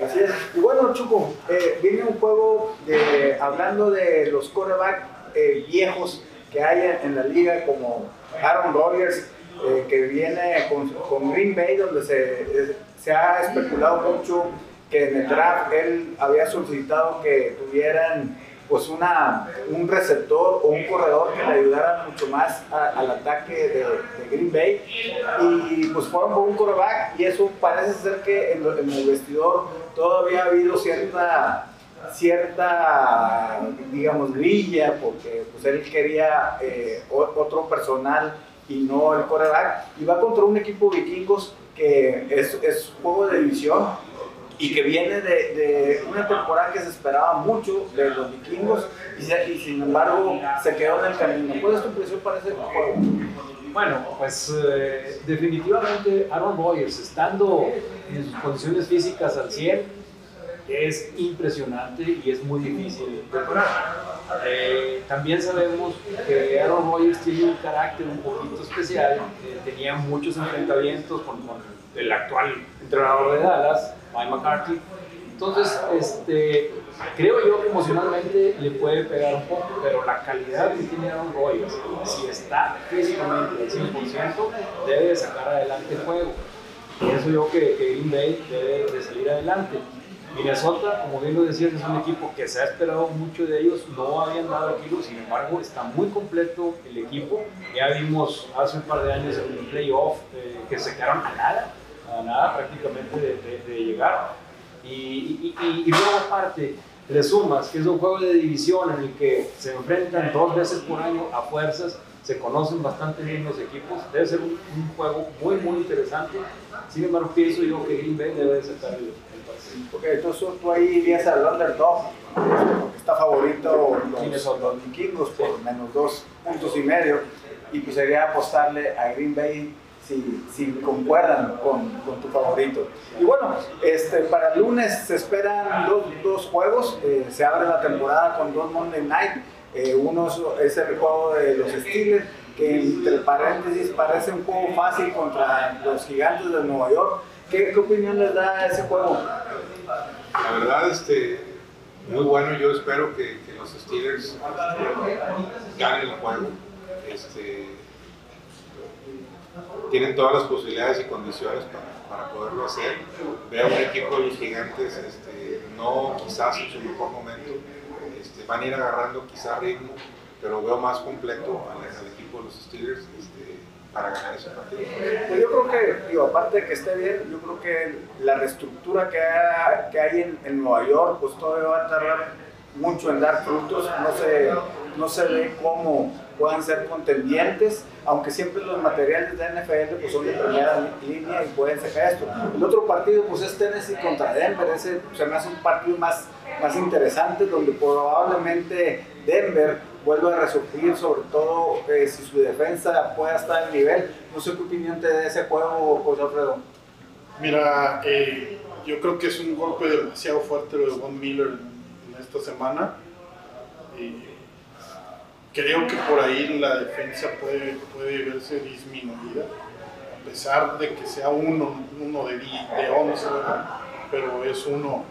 Así es. Y bueno, Chuco, eh, viene un juego de, hablando de los quarterback eh, viejos que hay en, la liga, como Aaron Rodgers, eh, que viene con, con Green Bay, donde se, eh, se ha especulado mucho que en el draft él había solicitado que tuvieran pues una, un receptor o un corredor que le ayudara mucho más a- al ataque de, de Green Bay. Y pues fueron por un quarterback y eso parece ser que en, en el vestidor todavía ha habido cierta cierta digamos grilla porque pues él quería eh, otro personal y no el quarterback. Y va contra un equipo vikingos que es, es juego de división y que viene de, de una temporada que se esperaba mucho de los vikingos y, sin embargo se quedó en el camino. ¿Cuál es tu impresión para ese juego?
Bueno, pues eh, definitivamente Aaron Rodgers estando en sus condiciones físicas al 100 es impresionante y es muy difícil de. Eh, también sabemos que Aaron Rodgers tiene un carácter un poquito especial, eh, tenía muchos enfrentamientos con, con el actual entrenador de Dallas, Mike McCarthy. Entonces, este, creo yo que emocionalmente le puede pegar un poco, pero la calidad que tiene Aaron Rodgers, si está físicamente al 100%, debe de sacar adelante el juego. Pienso yo que, que Green Bay debe de salir adelante. Minnesota, como bien lo decías, es un equipo que se ha esperado mucho de ellos, no habían dado kilos, sin embargo está muy completo el equipo. Ya vimos hace un par de años en el playoff eh, que se quedaron a nada, a nada prácticamente de, de- de llegar. Y, y, y- luego aparte, le sumas que es un juego de división en el que se enfrentan dos veces por año a fuerzas, se conocen bastante bien los equipos, debe ser un, un juego muy muy interesante. Sin embargo, pienso yo que Green Bay debe de sacar el, el partido.
Porque entonces tú ahí irías al underdog, este, porque está favorito los, los vikingos por menos dos puntos y medio, y pues sería apostarle a Green Bay si, si concuerdan con, con tu favorito. Y bueno, este, para el lunes se esperan dos, dos juegos, eh, se abre la temporada con dos Monday Night, eh, uno es el juego de los Steelers, que entre paréntesis parece un juego fácil contra los gigantes de Nueva York. ¿Qué, qué opinión les da ese juego?
La verdad, este, muy bueno. Yo espero que, que los Steelers ganen el juego. Este, tienen todas las posibilidades y condiciones para, para poderlo hacer. Veo un equipo de los gigantes, este, no quizás en su mejor momento, este, van a ir agarrando quizás ritmo, pero veo más completo al, al equipo de los Steelers este, para ganar ese partido.
Pues yo creo que, digo, aparte de que esté bien, yo creo que la reestructura que, ha- que hay en, en Nueva York, pues todavía va a tardar mucho en dar frutos. No se, no se ve cómo puedan ser contendientes, aunque siempre los materiales de NFL pues, son de primera línea y pueden sacar esto. El otro partido pues es Tennessee contra Denver, ese se me hace un partido más, más interesante donde probablemente Denver vuelva a resurgir, sobre todo eh, si su defensa pueda estar al nivel. No sé qué opinión te da ese juego, José Alfredo.
Mira, eh, yo creo que es un golpe demasiado fuerte lo de Von Miller en, esta semana. Creo que por ahí la defensa puede, puede verse disminuida, a pesar de que sea uno, uno de, de 11, pero es uno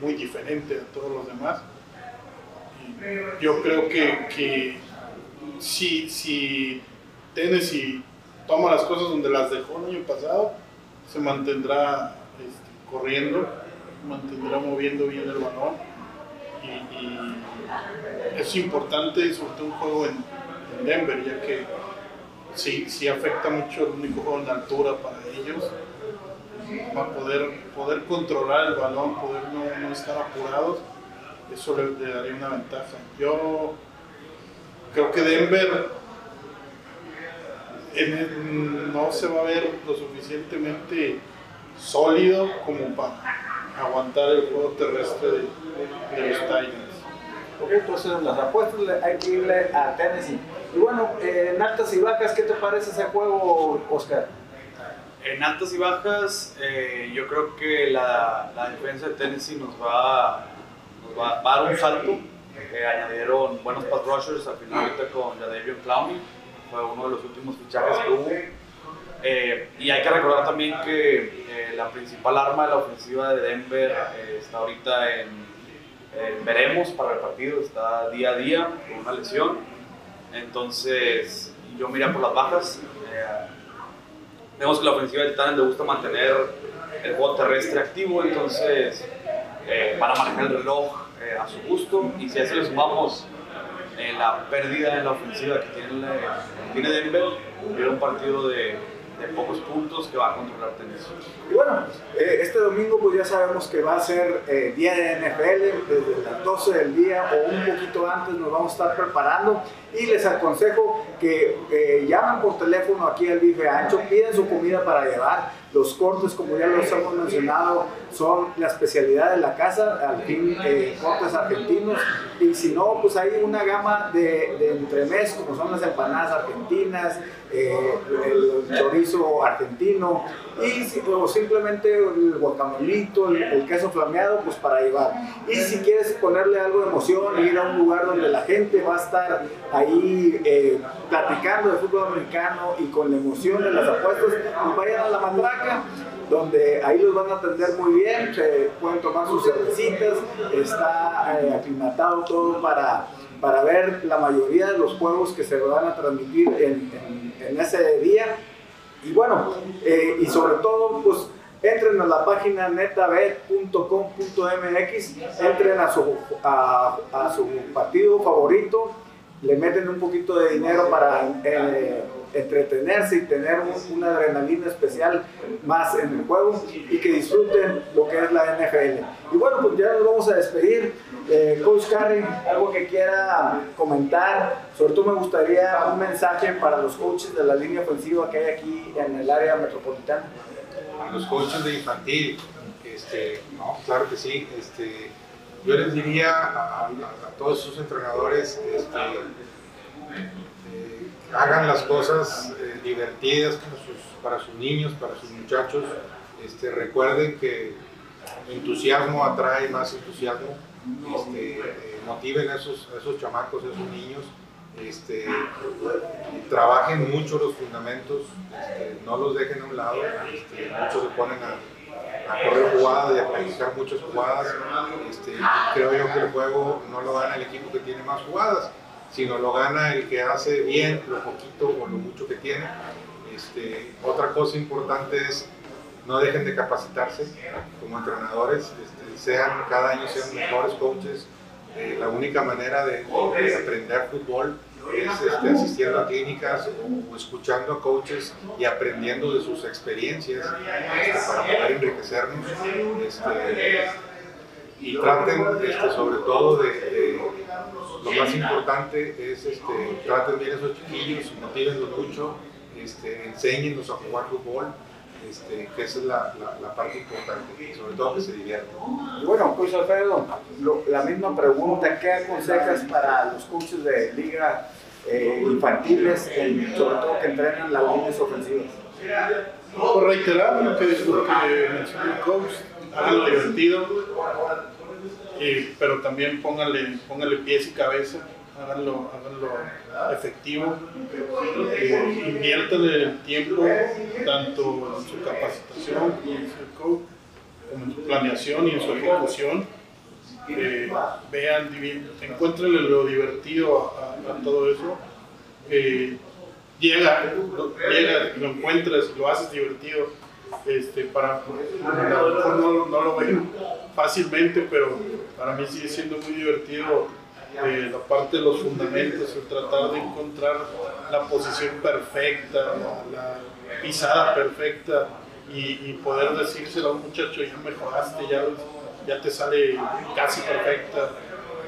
muy diferente a todos los demás. Yo creo que, que si, si Tennessee toma las cosas donde las dejó el año pasado, se mantendrá este, corriendo, mantendrá moviendo bien el balón. Y, es importante, sobre todo un juego en, Denver, ya que sí, sí afecta mucho el único juego en altura para ellos. Para poder, poder controlar el balón, poder no, estar apurados, eso le, le daría una ventaja. Yo creo que Denver no se va a ver lo suficientemente sólido como para aguantar el juego terrestre de, los Titans.
Ok, entonces las apuestas hay que irle a Tennessee. Y bueno, en altas y bajas, ¿qué te parece ese juego, Oscar?
En altas y bajas, eh, yo creo que la, la, defensa de Tennessee nos va, nos va, a dar un salto. Eh, añadieron buenos pass rushers al final ahorita con Jadavion Clowney fue uno de los últimos fichajes que hubo. Eh, y hay que recordar también que eh, la principal arma de la ofensiva de Denver eh, está ahorita en, veremos para el partido, está día a día con una lesión. Entonces, yo mira por las bajas. vemos que la ofensiva de Titanes le gusta mantener el juego terrestre activo, entonces van a manejar el reloj a su gusto. Y si a eso le sumamos la pérdida en la ofensiva que tiene, tiene Denver, era un partido de, pocos puntos que va a controlar Tennessee.
Y bueno, eh, este domingo pues ya sabemos que va a ser eh, día de NFL, desde las 12 del día o un poquito antes nos vamos a estar preparando y les aconsejo que eh, llamen por teléfono aquí al bife ancho, piden su comida para llevar, los cortes como ya los hemos mencionado son la especialidad de la casa, al fin eh, cortes argentinos. Y si no pues hay una gama de, de entremés como son las empanadas argentinas, eh, el chorizo argentino y o simplemente el guacamolito, el, queso flameado pues para llevar. Y si quieres ponerle algo de emoción ir a un lugar donde la gente va a estar ahí eh, platicando de fútbol americano y con la emoción de las apuestas, pues vayan a la matraca, donde ahí los van a atender muy bien, pueden tomar sus cervecitas, está eh, aclimatado todo para, para ver la mayoría de los juegos que se van a transmitir en, ese día. Y bueno, eh, y sobre todo, pues entren a la página netabet.com.mx, entren a su, a su partido favorito le meten un poquito de dinero para eh, entretenerse y tener una adrenalina especial más en el juego y que disfruten lo que es la NFL. Y bueno, pues ya nos vamos a despedir. Eh, Coach Carey, algo que quiera comentar. Sobre todo me gustaría un mensaje para los coaches de la línea ofensiva que hay aquí en el área metropolitana.
A los coaches de infantil, este, no, claro que sí. Este, yo les diría a, todos sus entrenadores este, eh, hagan las cosas eh, divertidas para sus, niños, para sus muchachos. Este, recuerden que entusiasmo atrae más entusiasmo. Este, eh, motiven a esos, esos chamacos, a esos niños. Trabajen mucho los fundamentos, no los dejen a un lado. Muchos se ponen a a correr jugadas y a practicar muchas jugadas. Este, creo yo que el juego no lo gana el equipo que tiene más jugadas, sino lo gana el que hace bien lo poquito o lo mucho que tiene. Este, otra cosa importante es no dejen de capacitarse como entrenadores, este, sean cada año sean mejores coaches. Eh, la única manera de, de aprender fútbol es este, asistiendo a clínicas o, escuchando a coaches y aprendiendo de sus experiencias este, para poder enriquecernos. Este, y traten este, sobre todo de, lo más importante es traten bien a esos chiquillos, motívenlos mucho, enséñenlos a jugar fútbol. Este, que esa es la, la, parte importante, sobre todo que se diviertan.
Y bueno, pues Alfredo, la misma pregunta, ¿qué aconsejas para los coaches de liga eh, infantiles, sobre todo que entrenan las líneas ofensivas?
Por reiterar lo que, lo que mencionó el coach, háganlo divertido, pero también póngale, póngale pies y cabeza háganlo, háganlo efectivo, eh, inviertan el tiempo tanto en su capacitación como en su, planeación y en su ejecución. Eh, vean, encuéntrenle lo divertido a, todo eso. Eh, llega, lo, llega, lo encuentras, lo haces divertido. Este, para, mejor no, no lo ven fácilmente, pero para mí sigue siendo muy divertido eh, la parte de los fundamentos, el tratar de encontrar la posición perfecta, la, pisada perfecta y, y poder decírselo a un muchacho, ya mejoraste, ya, ya te sale casi perfecta,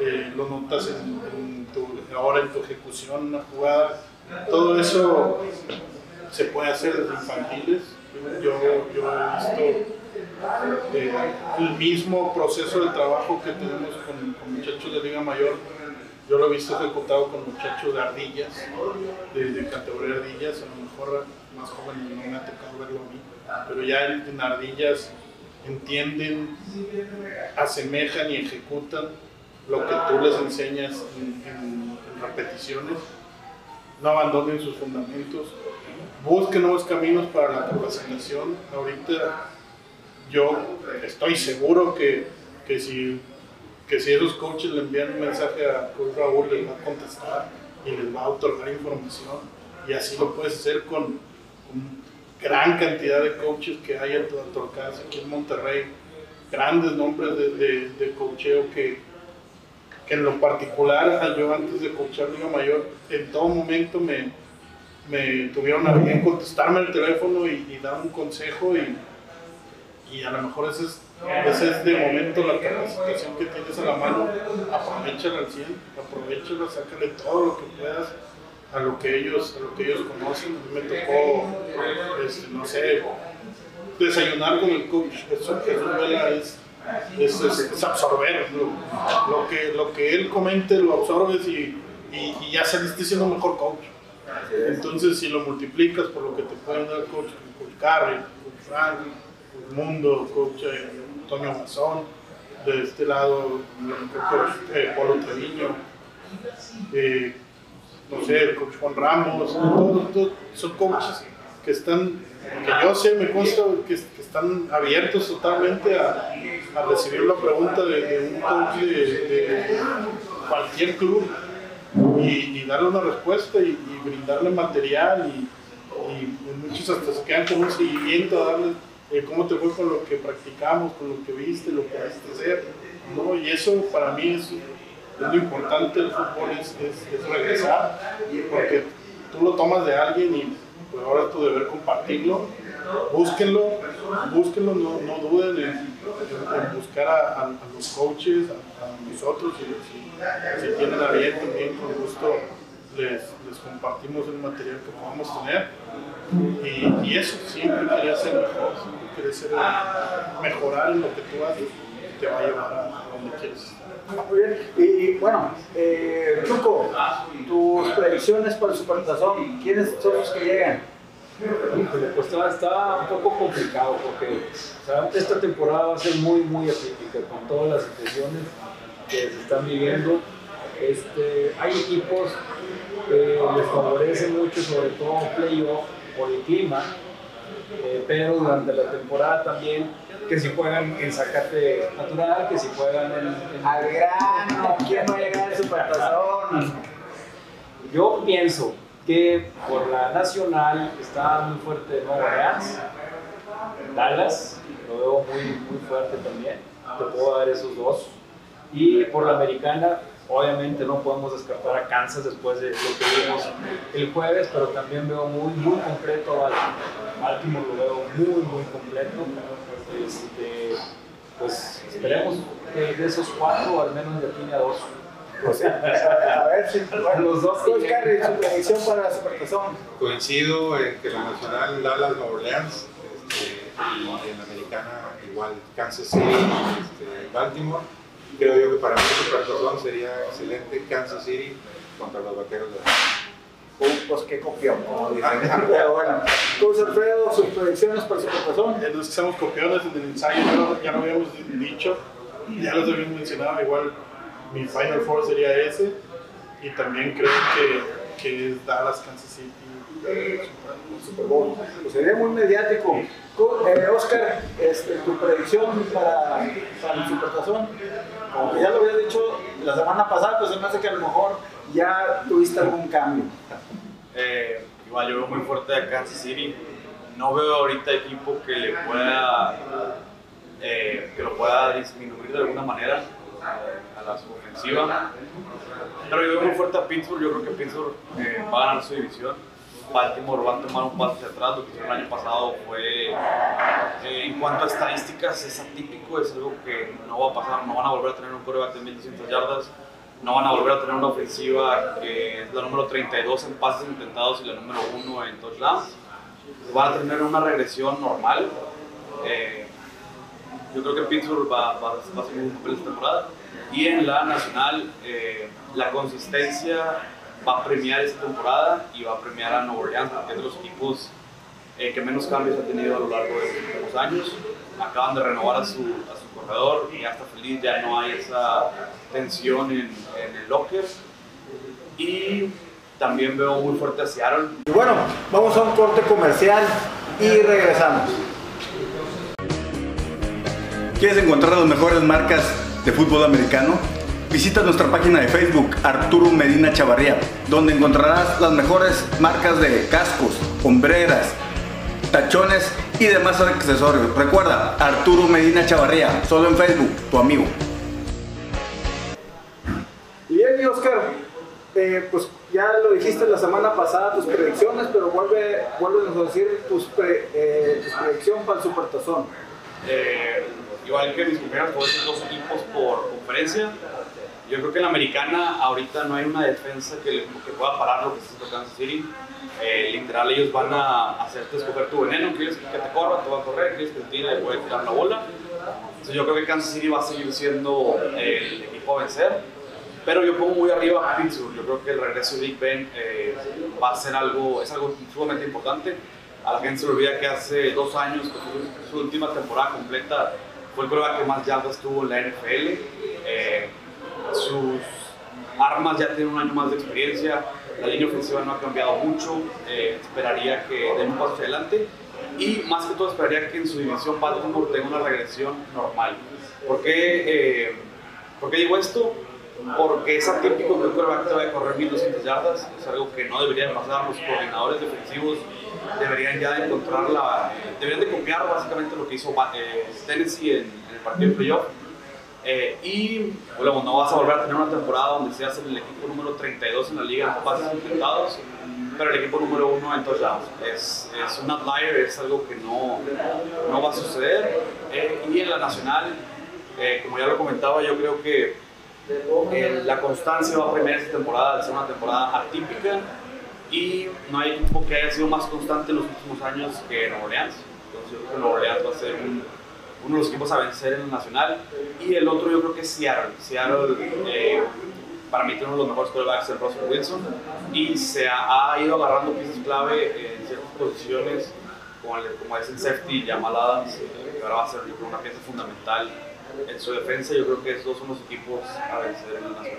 eh, lo notas en, en tu, ahora en tu ejecución, una jugada, todo eso se puede hacer desde infantiles. Yo, yo he visto eh, el mismo proceso de trabajo que tenemos con, con muchachos de Liga Mayor. Yo lo he visto ejecutado con muchachos de ardillas, de, de categoría ardillas, a lo mejor más jóvenes no me ha tocado verlo a mí, pero ya en, ardillas entienden, asemejan y ejecutan lo que tú les enseñas en, en- en repeticiones, no abandonen sus fundamentos, busquen nuevos caminos para la capacitación. Ahorita yo estoy seguro que, que, si, que si esos coaches le envían un mensaje a Coach Raúl, les va a contestar y les va a otorgar información. Y así lo puedes hacer con, con gran cantidad de coaches que hay a tu, a tu alcance aquí en Monterrey. Grandes nombres de, de, de coacheo que, que en lo particular, yo antes de coachar Liga Mayor, en todo momento me, me tuvieron a bien contestarme el teléfono y, y dar un consejo y, y a lo mejor ese es, ese es de momento la capacitación que tienes a la mano, aprovechala al 100, aprovechala, sácale todo lo que puedas a lo que ellos, a lo que ellos conocen. A mí me tocó, este, no sé, desayunar con el coach Jesús Vela es, es, es- absorber lo, lo que, lo que él comente, lo absorbes y, y- ya saliste siendo mejor coach. Entonces, si lo multiplicas por lo que te pueden dar coach, coach Carrie, coach Frank, coach Mundo, coach eh, Antonio Mazón, de este lado, coach eh, Polo Treviño, no sé, el coach Juan Ramos, todos, son coaches que están, que yo sé, me consta que, están abiertos totalmente a, recibir la pregunta de, un coach de, cualquier club y, darle una respuesta y, y brindarle material y, y muchos hasta se quedan con un seguimiento a darle eh, cómo te fue con lo que practicamos, con lo que viste, lo que a hacer, ¿no? Y eso para mí es, lo importante del fútbol, es, es, es regresar, porque tú lo tomas de alguien y pues ahora es tu deber compartirlo. Búsquenlo, búsquenlo, no, no duden en, buscar a, los coaches, a, a nosotros, si, si- si tienen a bien también, con gusto les, les compartimos el material que podamos tener. Y, y eso, siempre querer ser mejor, siempre querer ser, mejorar en lo que tú haces, te va a llevar a, donde quieres.
Muy bien. Y bueno, eh, Chuco, tus predicciones para el Supertazón, ¿quiénes son los que llegan?
Pues está, está un poco complicado porque o sea, esta temporada va a ser muy, muy atípica con todas las situaciones que se están viviendo. Este, hay equipos que les favorece mucho, sobre todo playoff por el clima, eh, pero durante la temporada también que si juegan en Zacate natural, que si juegan en, en-
Al grano, ¿quién va a llegar al Supertazón?
Yo pienso que por la nacional está muy fuerte Nueva Orleans, Dallas, lo veo muy, muy fuerte también, te puedo dar esos dos. Y por la americana, obviamente no podemos descartar a Kansas después de lo que vimos el jueves, pero también veo muy, muy completo a Baltimore. Lo veo muy, muy completo. Este, pues esperemos que de esos cuatro al menos tiene a dos.
Pues, a ver si
Los dos
Coach su predicción para el Supertazón.
Coincido en que la nacional Dallas Nueva Orleans este, y en la americana igual Kansas City, este, Baltimore. Creo yo que para mí el supertazón sería excelente Kansas City contra los vaqueros de Dallas.
Uh, pues qué copión, como dicen. Pero bueno, Coach Alfredo, sus predicciones para Supertazón.
Ya nos somos campeones en el ensayo, ya lo, ya lo habíamos dicho, ya los habíamos mencionado, igual mi Final Four sería ese. y también creo que, que es Dallas, Kansas City.
Super Bowl. Pues sería muy mediático. Co- eh, Oscar, este, tu predicción para, para el Supertazón. Como que ya lo había dicho la semana pasada, pues se me hace que a lo mejor ya tuviste algún cambio.
Eh, igual yo veo muy fuerte a Kansas City. No veo ahorita equipo que le pueda eh, que lo pueda disminuir de alguna manera eh, a la ofensiva. Pero yo veo muy fuerte a Pittsburgh. Yo creo que Pittsburgh eh, va a ganar su división. Baltimore va a tomar un paso hacia atrás. Lo que hicieron el año pasado fue, eh, en cuanto a estadísticas, es atípico. Es algo que no va a pasar. No van a volver a tener un quarterback de 1200 yardas. No van a volver a tener una ofensiva que es la número 32 en pases intentados y la número 1 en touchdowns. Van a tener una regresión normal. Eh, yo creo que Pittsburgh va, va, va a seguir un papel esta temporada. Y en la nacional, eh, la consistencia va a premiar esta temporada y va a premiar a Nueva Orleans, porque es de los equipos eh, que menos cambios ha tenido a lo largo de los últimos años. Acaban de renovar a su, a su corredor y ya está feliz, ya no hay esa tensión en, en el locker. Y también veo muy fuerte a Seattle.
Y bueno, vamos a un corte comercial y regresamos. ¿Quieres encontrar las mejores marcas de fútbol americano? Visita nuestra página de Facebook Arturo Medina Chavarría, donde encontrarás las mejores marcas de cascos, hombreras, tachones y demás accesorios. Recuerda, Arturo Medina Chavarría, solo en Facebook, tu amigo. Y bien, mi Oscar, eh, pues ya lo dijiste la semana pasada, tus predicciones, pero vuelve, vuelve a decir tus, pre- eh, tus predicción para el Supertazón.
Eh, igual que mis primeros dos, dos equipos por conferencia. Yo creo que en la americana ahorita no hay una defensa que, le- que pueda parar lo que está Kansas City. Eh, literal, ellos van a hacerte escoger tu veneno. Quieres que te corra, te va a correr. Quieres que te tire, voy a tirar la bola. Entonces, yo creo que Kansas City va a seguir siendo el equipo a vencer. Pero yo pongo muy arriba a Pittsburgh. Yo creo que el regreso de Big Ben eh, va a ser algo, es algo sumamente importante. A la gente se le olvida que hace dos años, fue su última temporada completa, fue el prueba que más yardas tuvo en la NFL. Eh, sus armas ya tienen un año más de experiencia. La línea ofensiva no ha cambiado mucho. eh, esperaría que den un paso adelante. Y más que todo, esperaría que en su división Baltimore tenga una regresión normal. ¿Por qué, eh, ¿por qué digo esto? Porque es atípico que un quarterback te vaya a correr 1200 yardas. Es algo que no deberían pasar. Los coordinadores defensivos deberían ya de encontrar la. Deberían de copiar básicamente lo que hizo eh, Tennessee en, en el partido de playoff. Eh, y bueno, no vas a volver a tener una temporada donde seas el equipo número 32 en la liga en pases intentados, pero el equipo número 1 en touchdowns. Es, es un outlier, es algo que no, no va a suceder. Eh, y en la nacional, eh, como ya lo comentaba, yo creo que eh, la constancia va a premiar esta temporada, al ser una temporada atípica y no hay equipo que haya sido más constante en los últimos años que Nueva Orleans. Entonces yo creo que Nueva Orleans va a ser un, uno de los equipos a vencer en el nacional. Y el otro yo creo que es Seattle. Seattle eh, para mí tiene uno de los mejores quarterbacks en Russell Wilson y se ha, ha ido agarrando piezas clave en ciertas posiciones como, el- como es el safety Jamal Adams, que ahora va a ser yo creo, una pieza fundamental en su defensa. Yo creo que esos son los equipos a vencer en el nacional.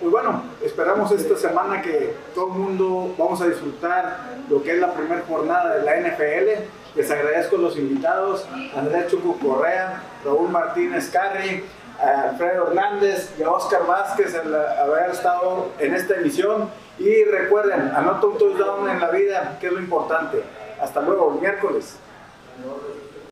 Pues bueno, esperamos esta semana que todo el mundo vamos a disfrutar lo que es la primera jornada de la NFL. Les agradezco a los invitados, Andrés Chuco Correa, Raúl Martínez Carri, a Alfredo Hernández y a Oscar Vázquez el haber estado en esta emisión. Y recuerden, anota un touchdown en la vida, que es lo importante. Hasta luego, miércoles.